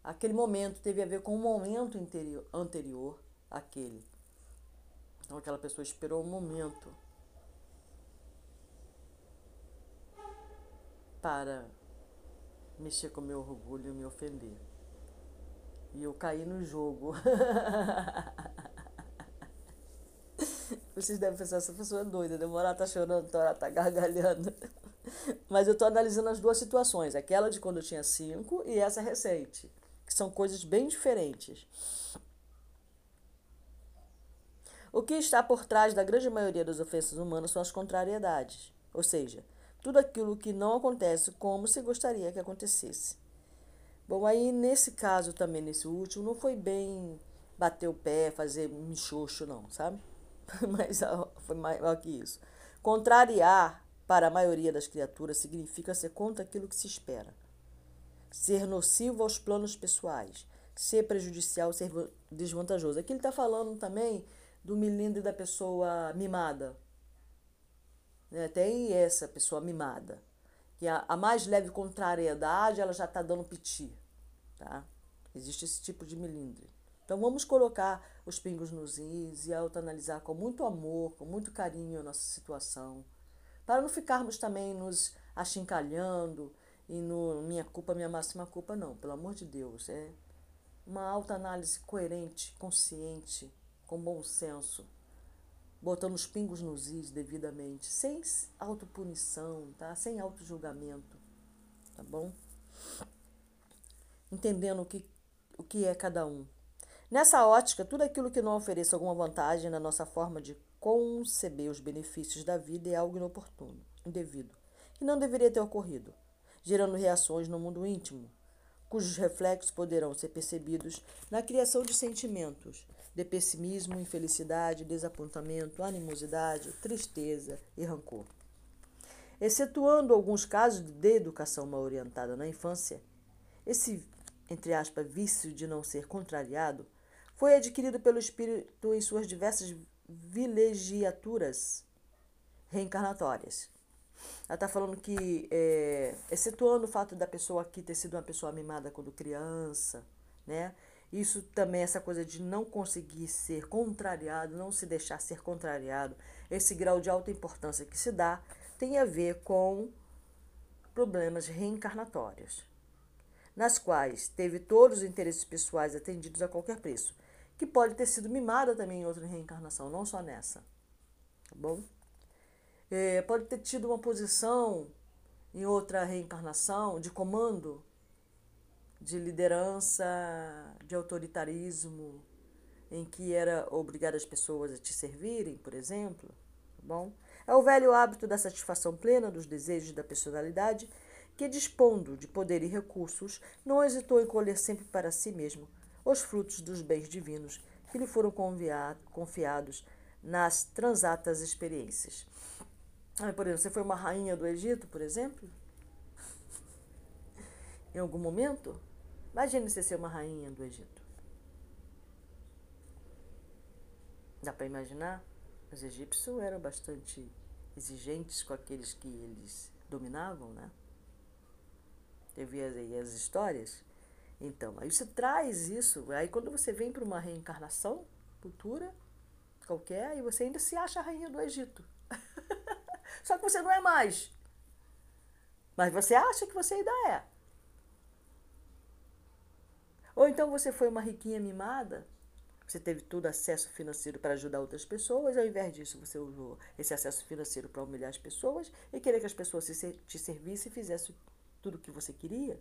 Aquele momento teve a ver com o momento interior, anterior àquele. Então aquela pessoa esperou um momento para mexer com meu orgulho e me ofender. E eu caí no jogo. Vocês devem pensar, essa pessoa é doida, demorar tá chorando, tá, tá gargalhando. Mas eu estou analisando as duas situações, aquela de quando eu tinha cinco e essa recente, que são coisas bem diferentes. O que está por trás da grande maioria das ofensas humanas são as contrariedades, ou seja, tudo aquilo que não acontece como se gostaria que acontecesse. Bom, aí nesse caso também, nesse último, não foi bem bater o pé, fazer michoxo, não, sabe? Mas foi maior que isso. Contrariar para a maioria das criaturas significa ser contra aquilo que se espera. Ser nocivo aos planos pessoais. Ser prejudicial, ser desvantajoso. Aqui ele está falando também do milindre da pessoa mimada. Né? Tem essa pessoa mimada. Que a, a mais leve contrariedade, ela já está dando piti. Tá? Existe esse tipo de milindre. Então vamos colocar os pingos nos is e autoanalisar com muito amor, com muito carinho a nossa situação, para não ficarmos também nos achincalhando e no minha culpa, minha máxima culpa, não, pelo amor de Deus. É uma autoanálise coerente, consciente, com bom senso, botando os pingos nos is devidamente, sem autopunição, tá? sem autojulgamento, tá bom? Entendendo o que, o que é cada um. Nessa ótica, tudo aquilo que não ofereça alguma vantagem na nossa forma de conceber os benefícios da vida é algo inoportuno, indevido, que não deveria ter ocorrido, gerando reações no mundo íntimo, cujos reflexos poderão ser percebidos na criação de sentimentos de pessimismo, infelicidade, desapontamento, animosidade, tristeza e rancor. Excetuando alguns casos de educação mal orientada na infância, esse, entre aspas, vício de não ser contrariado foi adquirido pelo espírito em suas diversas vilegiaturas reencarnatórias. Ela está falando que, é, excetuando o fato da pessoa aqui ter sido uma pessoa mimada quando criança, né? Isso também, essa coisa de não conseguir ser contrariado, não se deixar ser contrariado, esse grau de alta importância que se dá, tem a ver com problemas reencarnatórios, nas quais teve todos os interesses pessoais atendidos a qualquer preço que pode ter sido mimada também em outra reencarnação, não só nessa. Tá bom? É, pode ter tido uma posição em outra reencarnação de comando, de liderança, de autoritarismo, em que era obrigada as pessoas a te servirem, por exemplo. Tá bom? É o velho hábito da satisfação plena dos desejos da personalidade que, dispondo de poder e recursos, não hesitou em colher sempre para si mesmo os frutos dos bens divinos que lhe foram confiados nas transatas experiências. por exemplo, você foi uma rainha do Egito, por exemplo? Em algum momento? Imagine você ser uma rainha do Egito. Dá para imaginar? Os egípcios eram bastante exigentes com aqueles que eles dominavam, né? Teve aí as histórias então, aí você traz isso, aí quando você vem para uma reencarnação futura, qualquer, e você ainda se acha a rainha do Egito. Só que você não é mais. Mas você acha que você ainda é. Ou então você foi uma riquinha mimada, você teve todo acesso financeiro para ajudar outras pessoas, ao invés disso você usou esse acesso financeiro para humilhar as pessoas e querer que as pessoas te servissem e fizessem tudo o que você queria.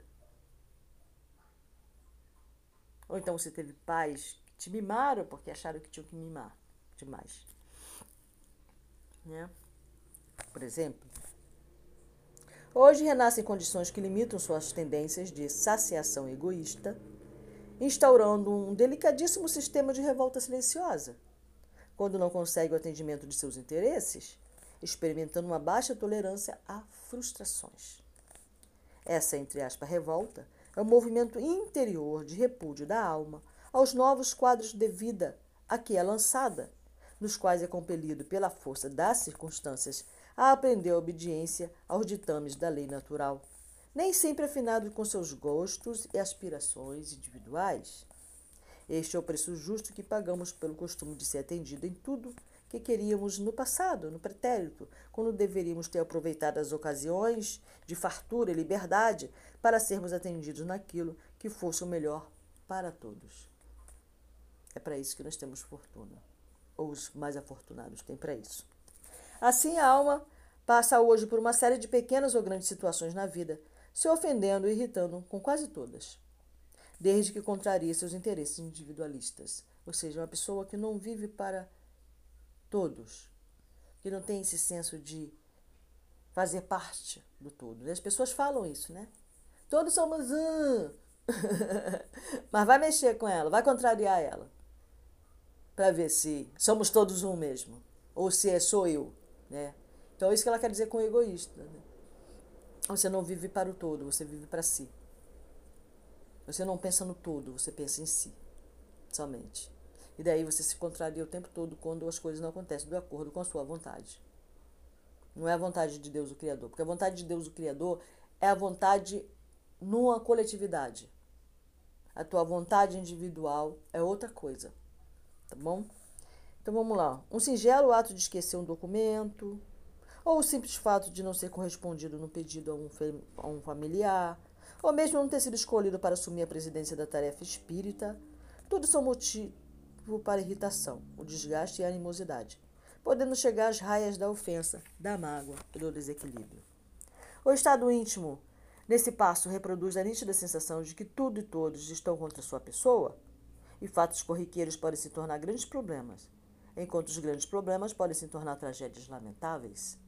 Ou então você teve pais que te mimaram porque acharam que tinham que mimar demais. Né? Por exemplo, hoje renascem condições que limitam suas tendências de saciação egoísta, instaurando um delicadíssimo sistema de revolta silenciosa. Quando não consegue o atendimento de seus interesses, experimentando uma baixa tolerância a frustrações. Essa, entre aspas, revolta é o movimento interior de repúdio da alma aos novos quadros de vida a que é lançada, nos quais é compelido pela força das circunstâncias a aprender a obediência aos ditames da lei natural, nem sempre afinado com seus gostos e aspirações individuais. Este é o preço justo que pagamos pelo costume de ser atendido em tudo que queríamos no passado, no pretérito, quando deveríamos ter aproveitado as ocasiões de fartura e liberdade para sermos atendidos naquilo que fosse o melhor para todos. É para isso que nós temos fortuna, ou os mais afortunados têm para isso. Assim, a alma passa hoje por uma série de pequenas ou grandes situações na vida, se ofendendo e irritando com quase todas, desde que contraria seus interesses individualistas, ou seja, uma pessoa que não vive para todos, que não tem esse senso de fazer parte do todo. As pessoas falam isso, né? Todos somos um. Mas vai mexer com ela, vai contrariar ela. para ver se somos todos um mesmo, ou se é só eu, né? Então é isso que ela quer dizer com egoísta. Né? Você não vive para o todo, você vive para si. Você não pensa no todo, você pensa em si, somente. E daí você se contraria o tempo todo quando as coisas não acontecem de acordo com a sua vontade. Não é a vontade de Deus o Criador, porque a vontade de Deus o Criador é a vontade numa coletividade. A tua vontade individual é outra coisa. Tá bom? Então vamos lá. Um singelo ato de esquecer um documento, ou o simples fato de não ser correspondido no pedido a um, a um familiar, ou mesmo não ter sido escolhido para assumir a presidência da tarefa espírita, tudo são motivo para irritação, o desgaste e a animosidade, podendo chegar às raias da ofensa, da mágoa e do desequilíbrio. O estado íntimo, nesse passo, reproduz a nítida sensação de que tudo e todos estão contra sua pessoa, e fatos corriqueiros podem se tornar grandes problemas, enquanto os grandes problemas podem se tornar tragédias lamentáveis.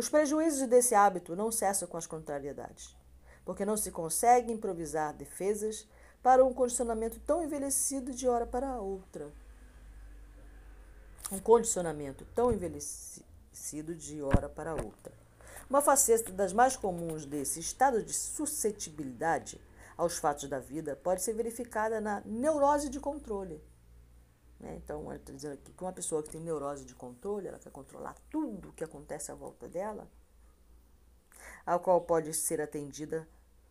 Os prejuízos desse hábito não cessam com as contrariedades, porque não se consegue improvisar defesas para um condicionamento tão envelhecido de hora para outra. Um condicionamento tão envelhecido de hora para outra. Uma faceta das mais comuns desse estado de suscetibilidade aos fatos da vida pode ser verificada na neurose de controle né? Então, está dizendo aqui que uma pessoa que tem neurose de controle, ela quer controlar tudo que acontece à volta dela, a qual pode ser atendida,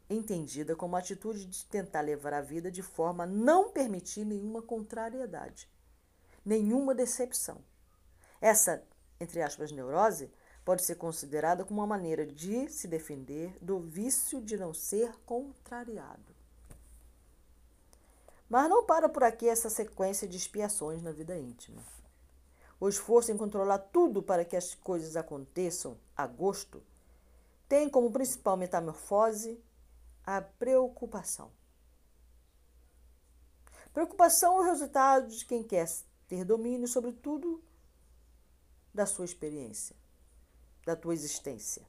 entendida como atitude de tentar levar a vida de forma a não permitir nenhuma contrariedade, nenhuma decepção. Essa, entre aspas, neurose pode ser considerada como uma maneira de se defender do vício de não ser contrariado. Mas não para por aqui essa sequência de expiações na vida íntima. O esforço em controlar tudo para que as coisas aconteçam a gosto tem como principal metamorfose a preocupação. Preocupação é o resultado de quem quer ter domínio sobre tudo da sua experiência, da tua existência.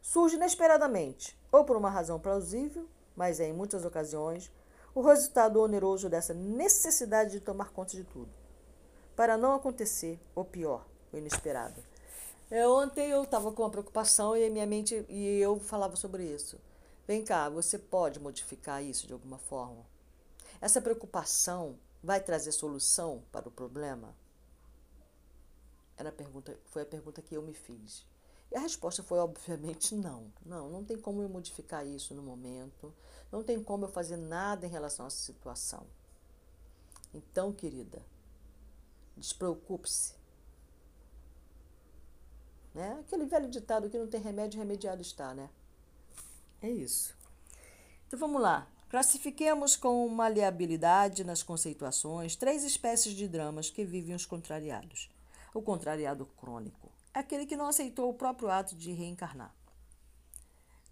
Surge inesperadamente, ou por uma razão plausível, mas é em muitas ocasiões o resultado oneroso dessa necessidade de tomar conta de tudo, para não acontecer o pior, o inesperado. É, ontem eu estava com uma preocupação e minha mente e eu falava sobre isso. Vem cá, você pode modificar isso de alguma forma? Essa preocupação vai trazer solução para o problema? Era a pergunta, foi a pergunta que eu me fiz. E a resposta foi, obviamente, não. Não, não tem como eu modificar isso no momento. Não tem como eu fazer nada em relação a essa situação. Então, querida, despreocupe-se. Né? Aquele velho ditado que não tem remédio, remediado está, né? É isso. Então vamos lá. Classifiquemos com maleabilidade nas conceituações três espécies de dramas que vivem os contrariados. O contrariado crônico, aquele que não aceitou o próprio ato de reencarnar.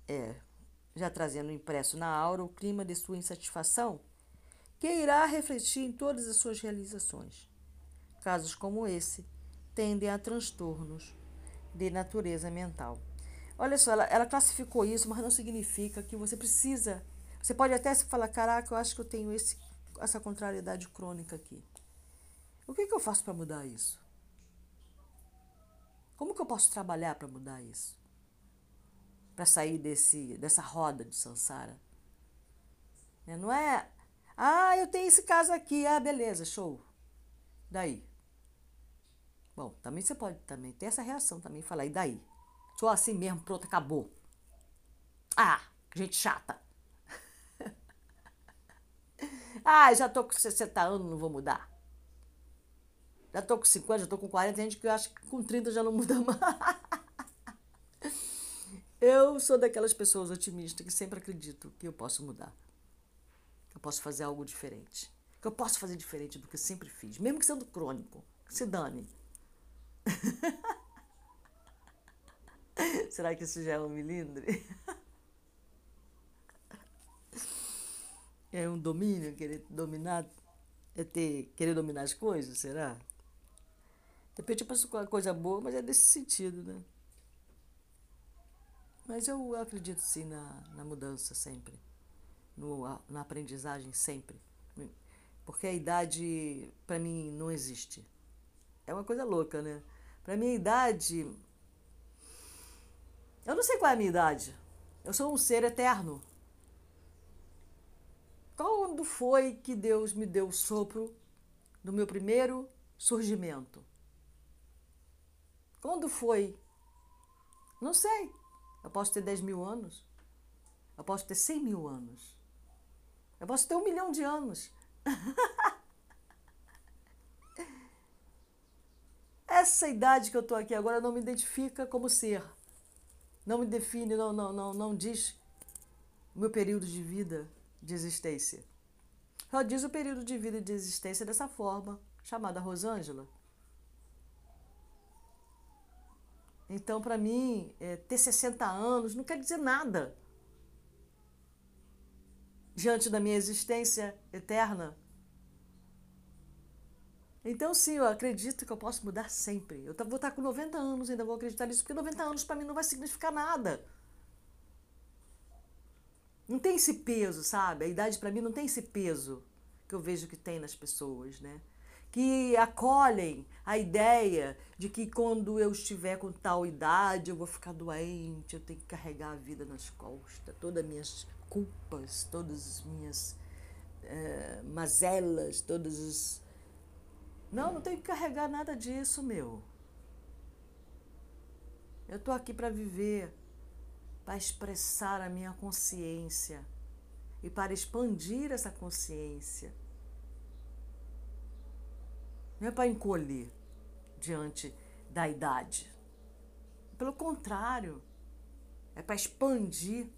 É, já trazendo impresso na aura o clima de sua insatisfação, que irá refletir em todas as suas realizações. Casos como esse tendem a transtornos de natureza mental. Olha só, ela, ela classificou isso, mas não significa que você precisa. Você pode até se falar: caraca, eu acho que eu tenho esse, essa contrariedade crônica aqui. O que, que eu faço para mudar isso? Como que eu posso trabalhar para mudar isso? Para sair desse, dessa roda de Sansara? Né, não é, ah, eu tenho esse caso aqui, ah, beleza, show. Daí? Bom, também você pode também ter essa reação também, falar, e daí? Sou assim mesmo, pronto, acabou. Ah, gente chata. ah, já tô com 60 anos, não vou mudar. Já tô com 50, já tô com 40, tem gente que eu acho que com 30 já não muda mais. Eu sou daquelas pessoas otimistas que sempre acredito que eu posso mudar. Que eu posso fazer algo diferente. Que eu posso fazer diferente do que eu sempre fiz, mesmo que sendo crônico. Se dane. Será que isso já é um milindre? É um domínio, querer dominar, é ter, querer dominar as coisas, será? De repente eu penso uma coisa boa, mas é desse sentido, né? Mas eu acredito sim na, na mudança sempre, no, na aprendizagem sempre. Porque a idade, para mim, não existe. É uma coisa louca, né? Para mim, a idade. Eu não sei qual é a minha idade. Eu sou um ser eterno. Quando foi que Deus me deu o sopro do meu primeiro surgimento? Quando foi? Não sei. Eu posso ter 10 mil anos. Eu posso ter 100 mil anos. Eu posso ter um milhão de anos. Essa idade que eu estou aqui agora não me identifica como ser. Não me define, não, não, não, não diz o meu período de vida de existência. Só diz o período de vida de existência dessa forma, chamada Rosângela. Então, para mim, é, ter 60 anos não quer dizer nada diante da minha existência eterna. Então, sim, eu acredito que eu posso mudar sempre. Eu vou estar com 90 anos, ainda vou acreditar nisso, porque 90 anos para mim não vai significar nada. Não tem esse peso, sabe? A idade para mim não tem esse peso que eu vejo que tem nas pessoas, né? Que acolhem a ideia de que quando eu estiver com tal idade eu vou ficar doente, eu tenho que carregar a vida nas costas, todas as minhas culpas, todas as minhas é, mazelas, todas as. Não, não tenho que carregar nada disso, meu. Eu estou aqui para viver para expressar a minha consciência e para expandir essa consciência. Não é para encolher diante da idade. Pelo contrário, é para expandir,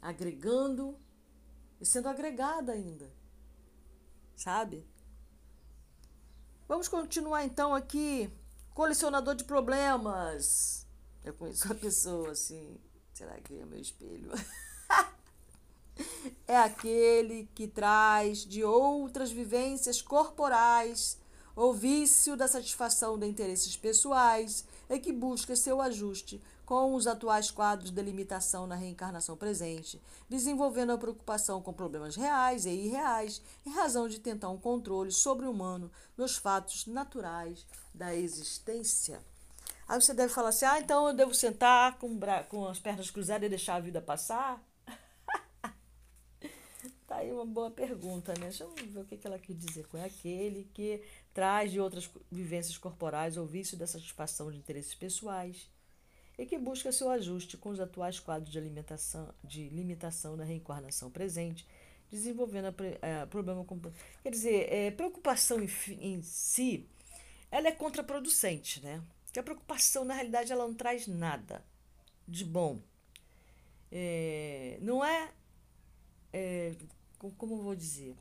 agregando e sendo agregada ainda. Sabe? Vamos continuar então aqui Colecionador de problemas. Eu conheço uma pessoa assim. Será que é meu espelho? é aquele que traz de outras vivências corporais o vício da satisfação de interesses pessoais e que busca seu ajuste com os atuais quadros de limitação na reencarnação presente, desenvolvendo a preocupação com problemas reais e irreais, em razão de tentar um controle sobre-humano nos fatos naturais da existência. Aí você deve falar assim: ah, então eu devo sentar com, com as pernas cruzadas e deixar a vida passar? Aí uma boa pergunta, né? Deixa eu ver o que ela quer dizer com é aquele que traz de outras vivências corporais ou vício da satisfação de interesses pessoais e que busca seu ajuste com os atuais quadros de, alimentação, de limitação na reencarnação presente, desenvolvendo a, a, problema com. Quer dizer, é, preocupação em, em, si, ela é contraproducente, né? Porque a preocupação, na realidade, ela não traz nada de bom. É, não é, é. Como vou dizer?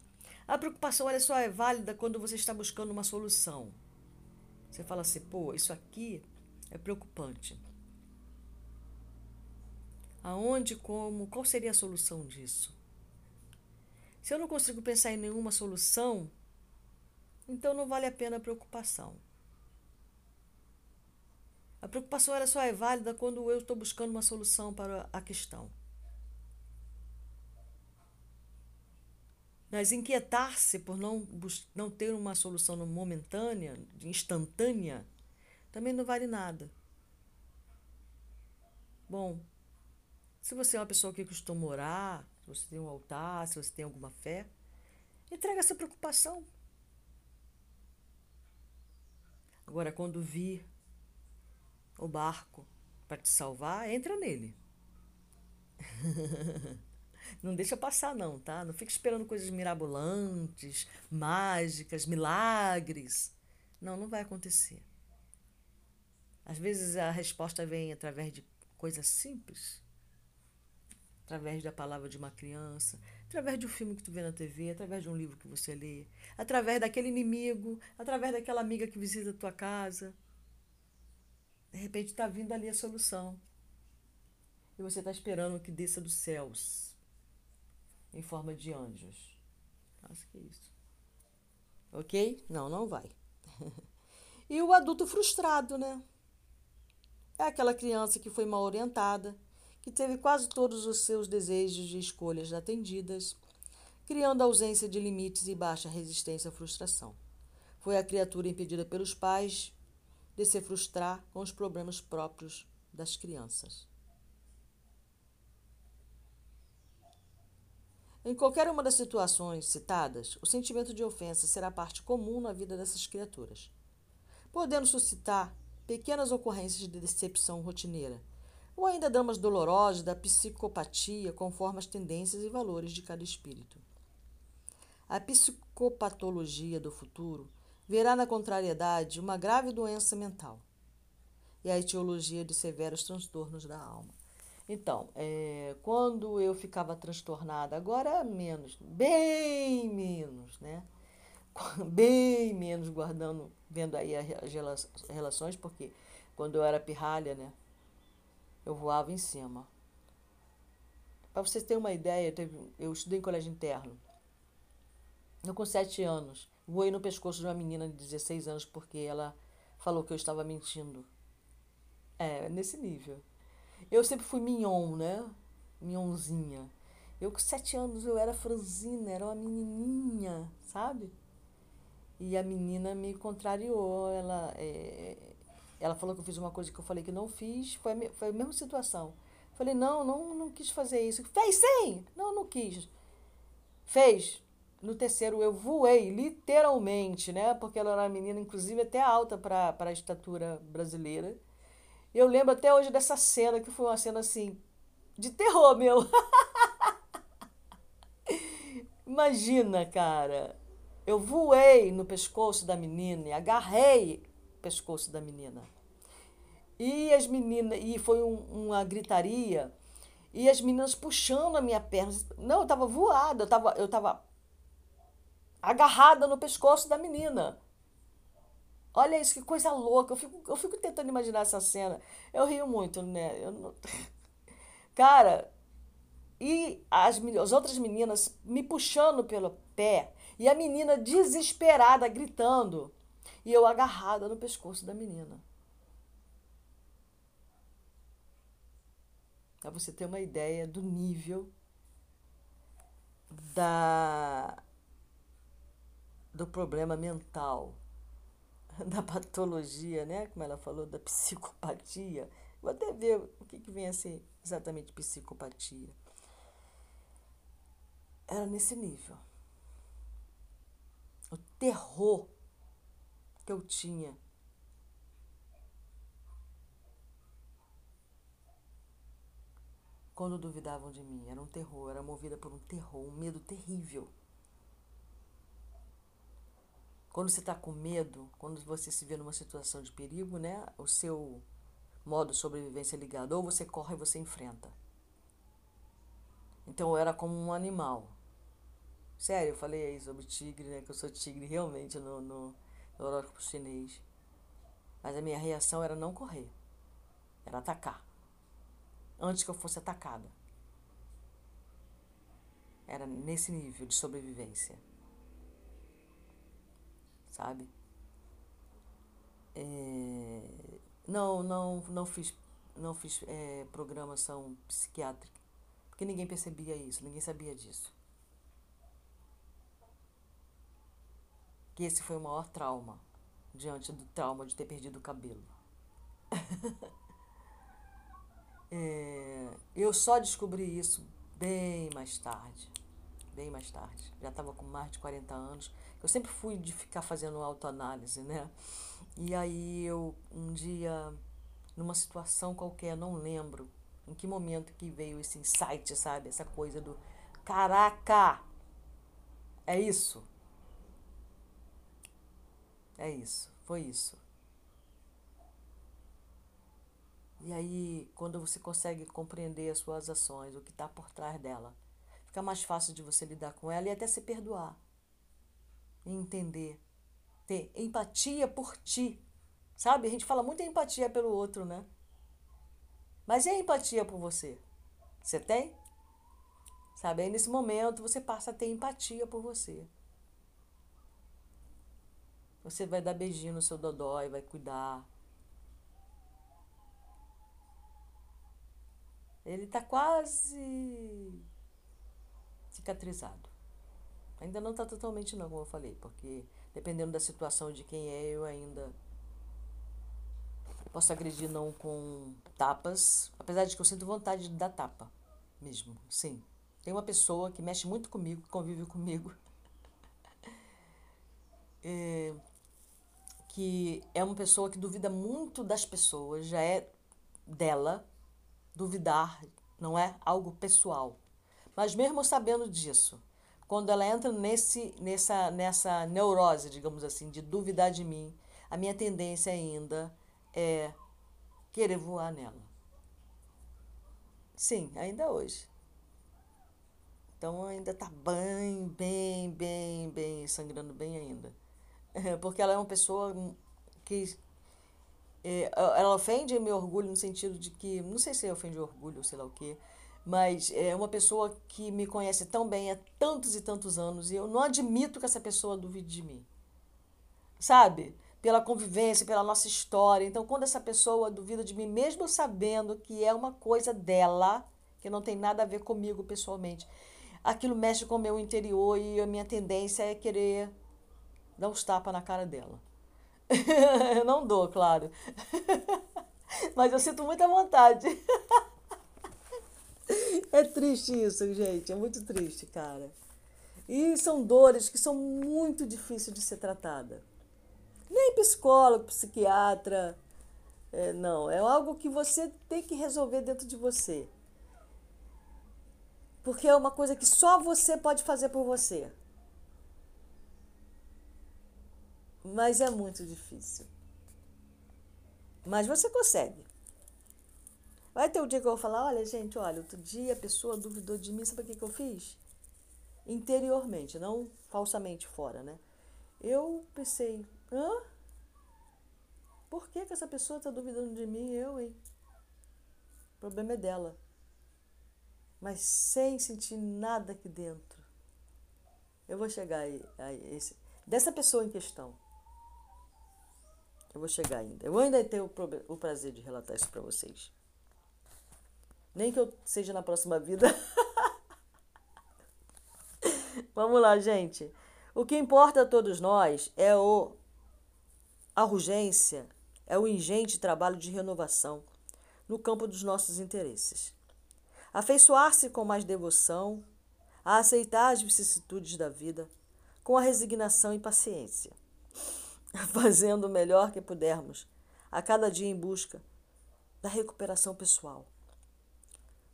A preocupação ela só é válida quando você está buscando uma solução. Você fala assim, pô, isso aqui é preocupante. Aonde, como, qual seria a solução disso? Se eu não consigo pensar em nenhuma solução, então não vale a pena a preocupação. A preocupação ela só é válida quando eu estou buscando uma solução para a questão. Mas inquietar-se por não, não ter uma solução momentânea, instantânea, também não vale nada. Bom, se você é uma pessoa que costuma orar, se você tem um altar, se você tem alguma fé, entrega essa preocupação. Agora, quando vir o barco para te salvar, entra nele. não deixa passar, não, tá? Não fica esperando coisas mirabolantes, mágicas, milagres. Não, não vai acontecer. Às vezes a resposta vem através de coisas simples através da palavra de uma criança, através de um filme que tu vê na TV, através de um livro que você lê, através daquele inimigo, através daquela amiga que visita a tua casa. De repente está vindo ali a solução. E você está esperando que desça dos céus em forma de anjos. Acho que é isso. Ok? Não, não vai. e o adulto frustrado, né? É aquela criança que foi mal orientada, que teve quase todos os seus desejos e escolhas atendidas, criando ausência de limites e baixa resistência à frustração. Foi a criatura impedida pelos pais de se frustrar com os problemas próprios das crianças. Em qualquer uma das situações citadas, o sentimento de ofensa será parte comum na vida dessas criaturas, podendo suscitar pequenas ocorrências de decepção rotineira, ou ainda dramas dolorosos da psicopatia conforme as tendências e valores de cada espírito. A psicopatologia do futuro verá na contrariedade uma grave doença mental e a etiologia de severos transtornos da alma. Então, é, quando eu ficava transtornada, agora menos, bem menos, né? Bem menos guardando, vendo aí as relações, porque quando eu era pirralha, né? Eu voava em cima. Para vocês terem uma ideia, eu estudei em colégio interno. Eu, com sete anos, voei no pescoço de uma menina de 16 anos porque ela falou que eu estava mentindo. É, nesse nível. Eu sempre fui mignon, né? Mignonzinha. Eu com sete anos eu era franzina, era uma menininha, sabe? E a menina me contrariou, ela, é, ela falou que eu fiz uma coisa que eu falei que não fiz, foi a, foi a mesma situação. Falei, não, não, não quis fazer isso. Fez sim! Não, não quis. Fez. No terceiro eu voei, literalmente, né? Porque ela era uma menina, inclusive, até alta para a estatura brasileira. Eu lembro até hoje dessa cena, que foi uma cena assim, de terror, meu. Imagina, cara. Eu voei no pescoço da menina e agarrei o pescoço da menina. E as meninas, e foi um, uma gritaria, e as meninas puxando a minha perna. Não, eu estava voada, eu estava eu tava agarrada no pescoço da menina. Olha isso, que coisa louca. Eu fico, eu fico tentando imaginar essa cena. Eu rio muito, né? Eu não... Cara, e as, as outras meninas me puxando pelo pé. E a menina desesperada, gritando. E eu agarrada no pescoço da menina. Para você ter uma ideia do nível da do problema mental da patologia, né? Como ela falou, da psicopatia. Vou até ver o que, que vem a ser exatamente psicopatia. Era nesse nível. O terror que eu tinha. Quando duvidavam de mim, era um terror, era movida por um terror, um medo terrível. Quando você está com medo, quando você se vê numa situação de perigo, né? O seu modo de sobrevivência é ligado. Ou você corre ou você enfrenta. Então eu era como um animal. Sério, eu falei aí sobre tigre, né? Que eu sou tigre realmente no, no, no horóscopo chinês. Mas a minha reação era não correr. Era atacar. Antes que eu fosse atacada. Era nesse nível de sobrevivência sabe? É, não, não, não fiz, não fiz é, programação psiquiátrica, porque ninguém percebia isso, ninguém sabia disso. Que esse foi o maior trauma, diante do trauma de ter perdido o cabelo. é, eu só descobri isso bem mais tarde, bem mais tarde. Já estava com mais de 40 anos eu sempre fui de ficar fazendo autoanálise, né? E aí eu, um dia, numa situação qualquer, não lembro em que momento que veio esse insight, sabe? Essa coisa do caraca! É isso. É isso. Foi isso. E aí, quando você consegue compreender as suas ações, o que está por trás dela, fica mais fácil de você lidar com ela e até se perdoar entender, ter empatia por ti. Sabe? A gente fala muito em empatia pelo outro, né? Mas e a empatia por você? Você tem? Sabe? Aí nesse momento você passa a ter empatia por você. Você vai dar beijinho no seu dodói, vai cuidar. ele está quase cicatrizado. Ainda não está totalmente não, como eu falei, porque dependendo da situação de quem é, eu ainda posso agredir não com tapas, apesar de que eu sinto vontade de dar tapa mesmo, sim. Tem uma pessoa que mexe muito comigo, que convive comigo, é, que é uma pessoa que duvida muito das pessoas, já é dela duvidar, não é algo pessoal. Mas mesmo sabendo disso, quando ela entra nesse, nessa, nessa neurose, digamos assim, de duvidar de mim, a minha tendência ainda é querer voar nela. Sim, ainda hoje. Então ainda está bem, bem, bem, bem, sangrando bem ainda. Porque ela é uma pessoa que. É, ela ofende meu orgulho no sentido de que. Não sei se ofende orgulho ou sei lá o quê. Mas é uma pessoa que me conhece tão bem há tantos e tantos anos e eu não admito que essa pessoa duvide de mim. Sabe? Pela convivência, pela nossa história. Então, quando essa pessoa duvida de mim, mesmo sabendo que é uma coisa dela, que não tem nada a ver comigo pessoalmente, aquilo mexe com o meu interior e a minha tendência é querer dar uns tapas na cara dela. eu não dou, claro. Mas eu sinto muita vontade. é triste isso, gente. É muito triste, cara. E são dores que são muito difíceis de ser tratada. Nem psicólogo, psiquiatra. É, não, é algo que você tem que resolver dentro de você. Porque é uma coisa que só você pode fazer por você. Mas é muito difícil. Mas você consegue. Vai ter um dia que eu vou falar, olha, gente, olha, outro dia a pessoa duvidou de mim, sabe o que, que eu fiz? Interiormente, não falsamente fora, né? Eu pensei, hã? Por que, que essa pessoa está duvidando de mim? Eu, hein? O problema é dela mas sem sentir nada aqui dentro. Eu vou chegar aí esse, dessa pessoa em questão. Eu vou chegar ainda. Eu ainda tenho o, o prazer de relatar isso para vocês. Nem que eu seja na próxima vida. Vamos lá, gente. O que importa a todos nós é o, a urgência, é o ingente trabalho de renovação no campo dos nossos interesses afeiçoar-se com mais devoção, a aceitar as vicissitudes da vida com a resignação e paciência, fazendo o melhor que pudermos, a cada dia em busca da recuperação pessoal.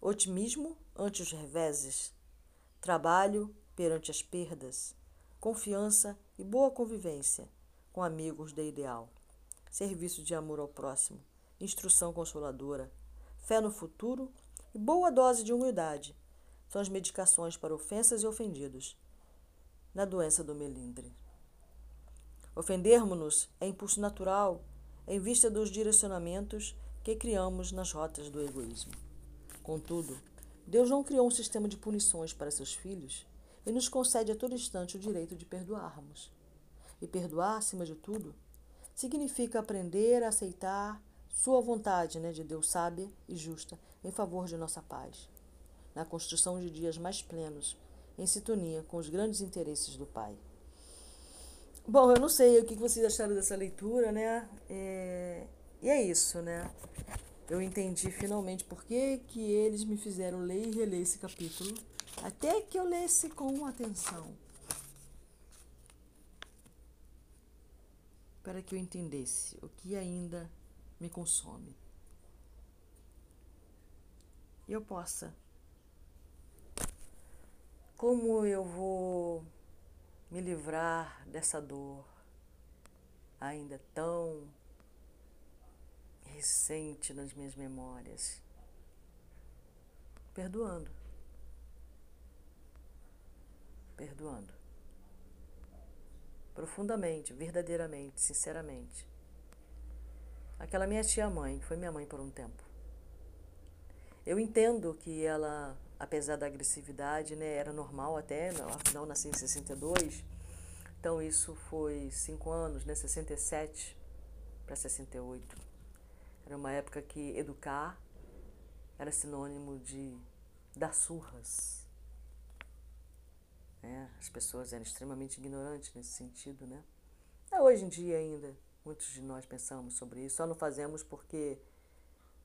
Otimismo ante os reveses, trabalho perante as perdas, confiança e boa convivência com amigos de ideal, serviço de amor ao próximo, instrução consoladora, fé no futuro e boa dose de humildade são as medicações para ofensas e ofendidos na doença do melindre. Ofendermos-nos é impulso natural em vista dos direcionamentos que criamos nas rotas do egoísmo. Contudo, Deus não criou um sistema de punições para seus filhos e nos concede a todo instante o direito de perdoarmos. E perdoar, acima de tudo, significa aprender a aceitar sua vontade né, de Deus sábia e justa em favor de nossa paz, na construção de dias mais plenos, em sintonia com os grandes interesses do Pai. Bom, eu não sei o que vocês acharam dessa leitura, né? É... E é isso, né? Eu entendi finalmente por que, que eles me fizeram ler e reler esse capítulo, até que eu lesse com atenção. Para que eu entendesse o que ainda me consome eu possa. Como eu vou me livrar dessa dor ainda tão recente nas minhas memórias? Perdoando. Perdoando. Profundamente, verdadeiramente, sinceramente. Aquela minha tia-mãe, que foi minha mãe por um tempo eu entendo que ela, apesar da agressividade, né, era normal até, afinal nasci em 62, então isso foi cinco anos, né, 67 para 68. Era uma época que educar era sinônimo de dar surras. É, as pessoas eram extremamente ignorantes nesse sentido, né? Hoje em dia ainda, muitos de nós pensamos sobre isso, só não fazemos porque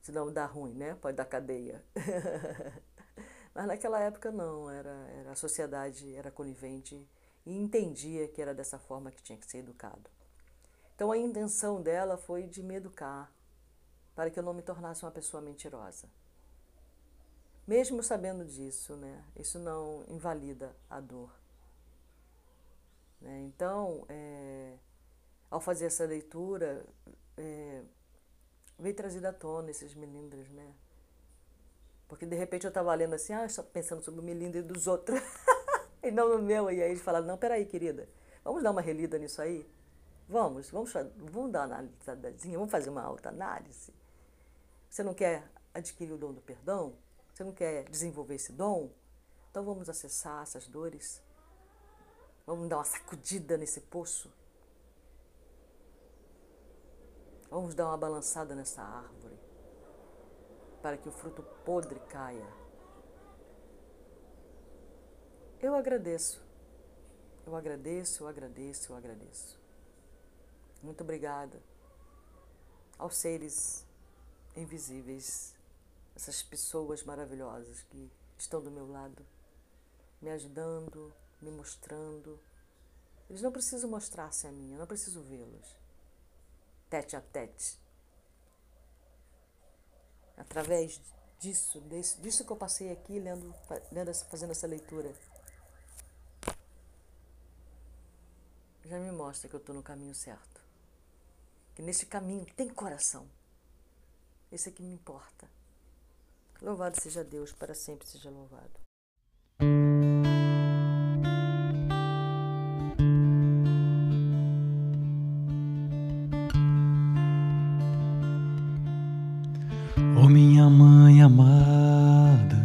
senão dá ruim, né? Pode dar cadeia. Mas naquela época não, era, era a sociedade era conivente e entendia que era dessa forma que tinha que ser educado. Então a intenção dela foi de me educar, para que eu não me tornasse uma pessoa mentirosa. Mesmo sabendo disso, né, isso não invalida a dor. Né? Então, é, ao fazer essa leitura, é, veio trazido à tona esses melindres, né? Porque de repente eu estava lendo assim, ah, só pensando sobre o melindre dos outros, e não no meu. E aí eles falaram, não, peraí, querida, vamos dar uma relida nisso aí? Vamos, vamos, vamos dar uma analisadinha, vamos fazer uma alta análise. Você não quer adquirir o dom do perdão? Você não quer desenvolver esse dom? Então vamos acessar essas dores. Vamos dar uma sacudida nesse poço. Vamos dar uma balançada nessa árvore para que o fruto podre caia. Eu agradeço. Eu agradeço, eu agradeço, eu agradeço. Muito obrigada aos seres invisíveis, essas pessoas maravilhosas que estão do meu lado, me ajudando, me mostrando. Eles não precisam mostrar-se a mim, eu não preciso vê-los. Tete a tete. Através disso, desse, disso que eu passei aqui lendo, lendo, fazendo essa leitura, já me mostra que eu estou no caminho certo que nesse caminho tem coração. Esse é que me importa. Louvado seja Deus, para sempre seja louvado. Oh, minha mãe amada,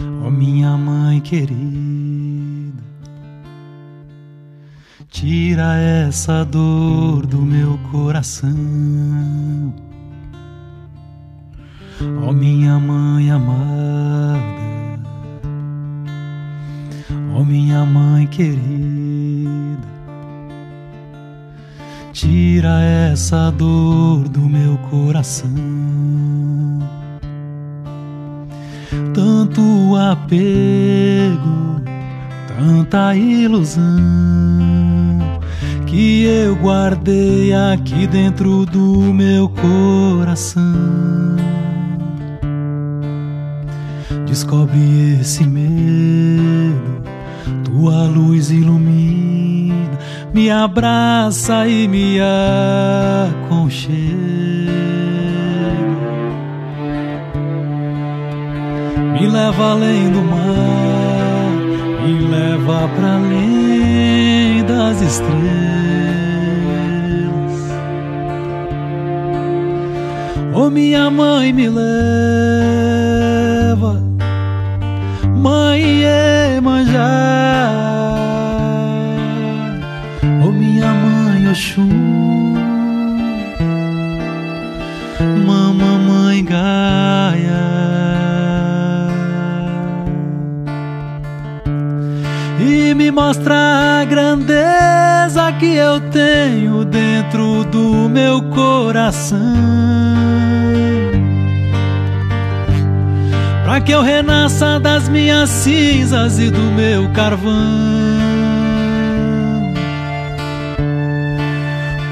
oh, minha mãe querida. Tira essa dor do meu coração. Ó oh, minha mãe amada, ó oh, minha mãe querida, tira essa dor do meu coração. Tanto apego, tanta ilusão que eu guardei aqui dentro do meu coração. Descobre esse medo, tua luz ilumina, me abraça e me aconchega. Me leva além do mar, me leva para além das estrelas. Oh, minha mãe me leva, mãe Emanjá. Oh, minha mãe Oxum, mamãe Gaia. Me mostra a grandeza que eu tenho dentro do meu coração. para que eu renasça das minhas cinzas e do meu carvão.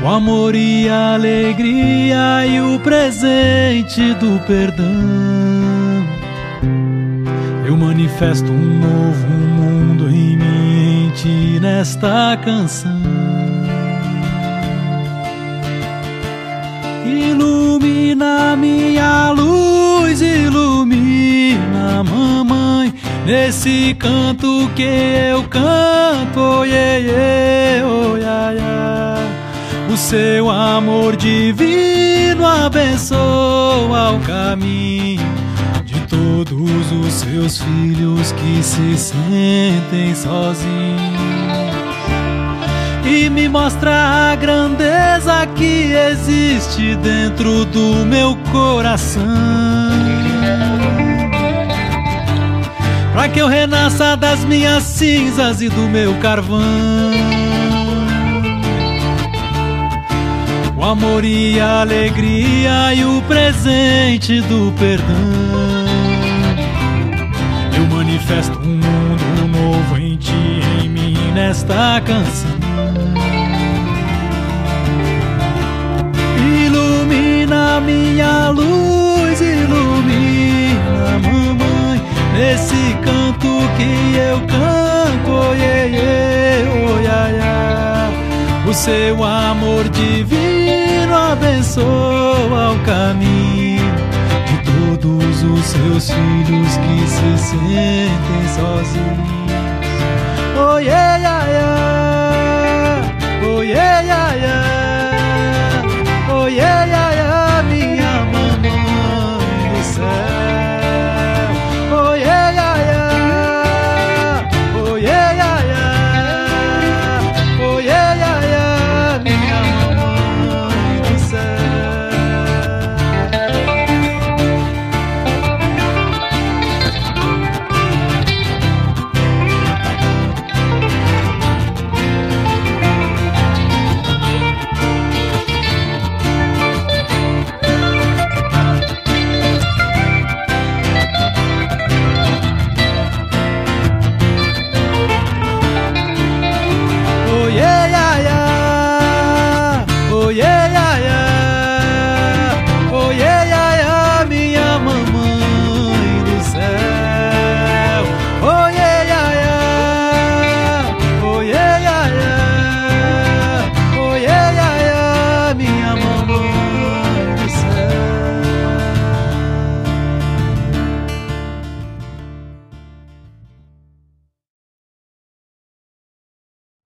O amor e a alegria e o presente do perdão. Eu manifesto um novo mundo ti, nesta canção. Ilumina minha luz, ilumina mamãe nesse canto que eu canto, oh, yeah, yeah. O seu amor divino abençoa o caminho de todos os seus filhos que se sentem sozinhos. E me mostra a grandeza que existe dentro do meu coração. Pra que eu renasça das minhas cinzas e do meu carvão. O amor e a alegria e o presente do perdão. Eu manifesto um mundo novo em ti, em mim, nesta canção. Minha luz, ilumina, mamãe, nesse canto que eu canto, yeah, yeah. O seu amor divino abençoa o caminho de todos os seus filhos que se sentem sozinhos. Yeah, yeah, yeah. Oh, yeah, yeah,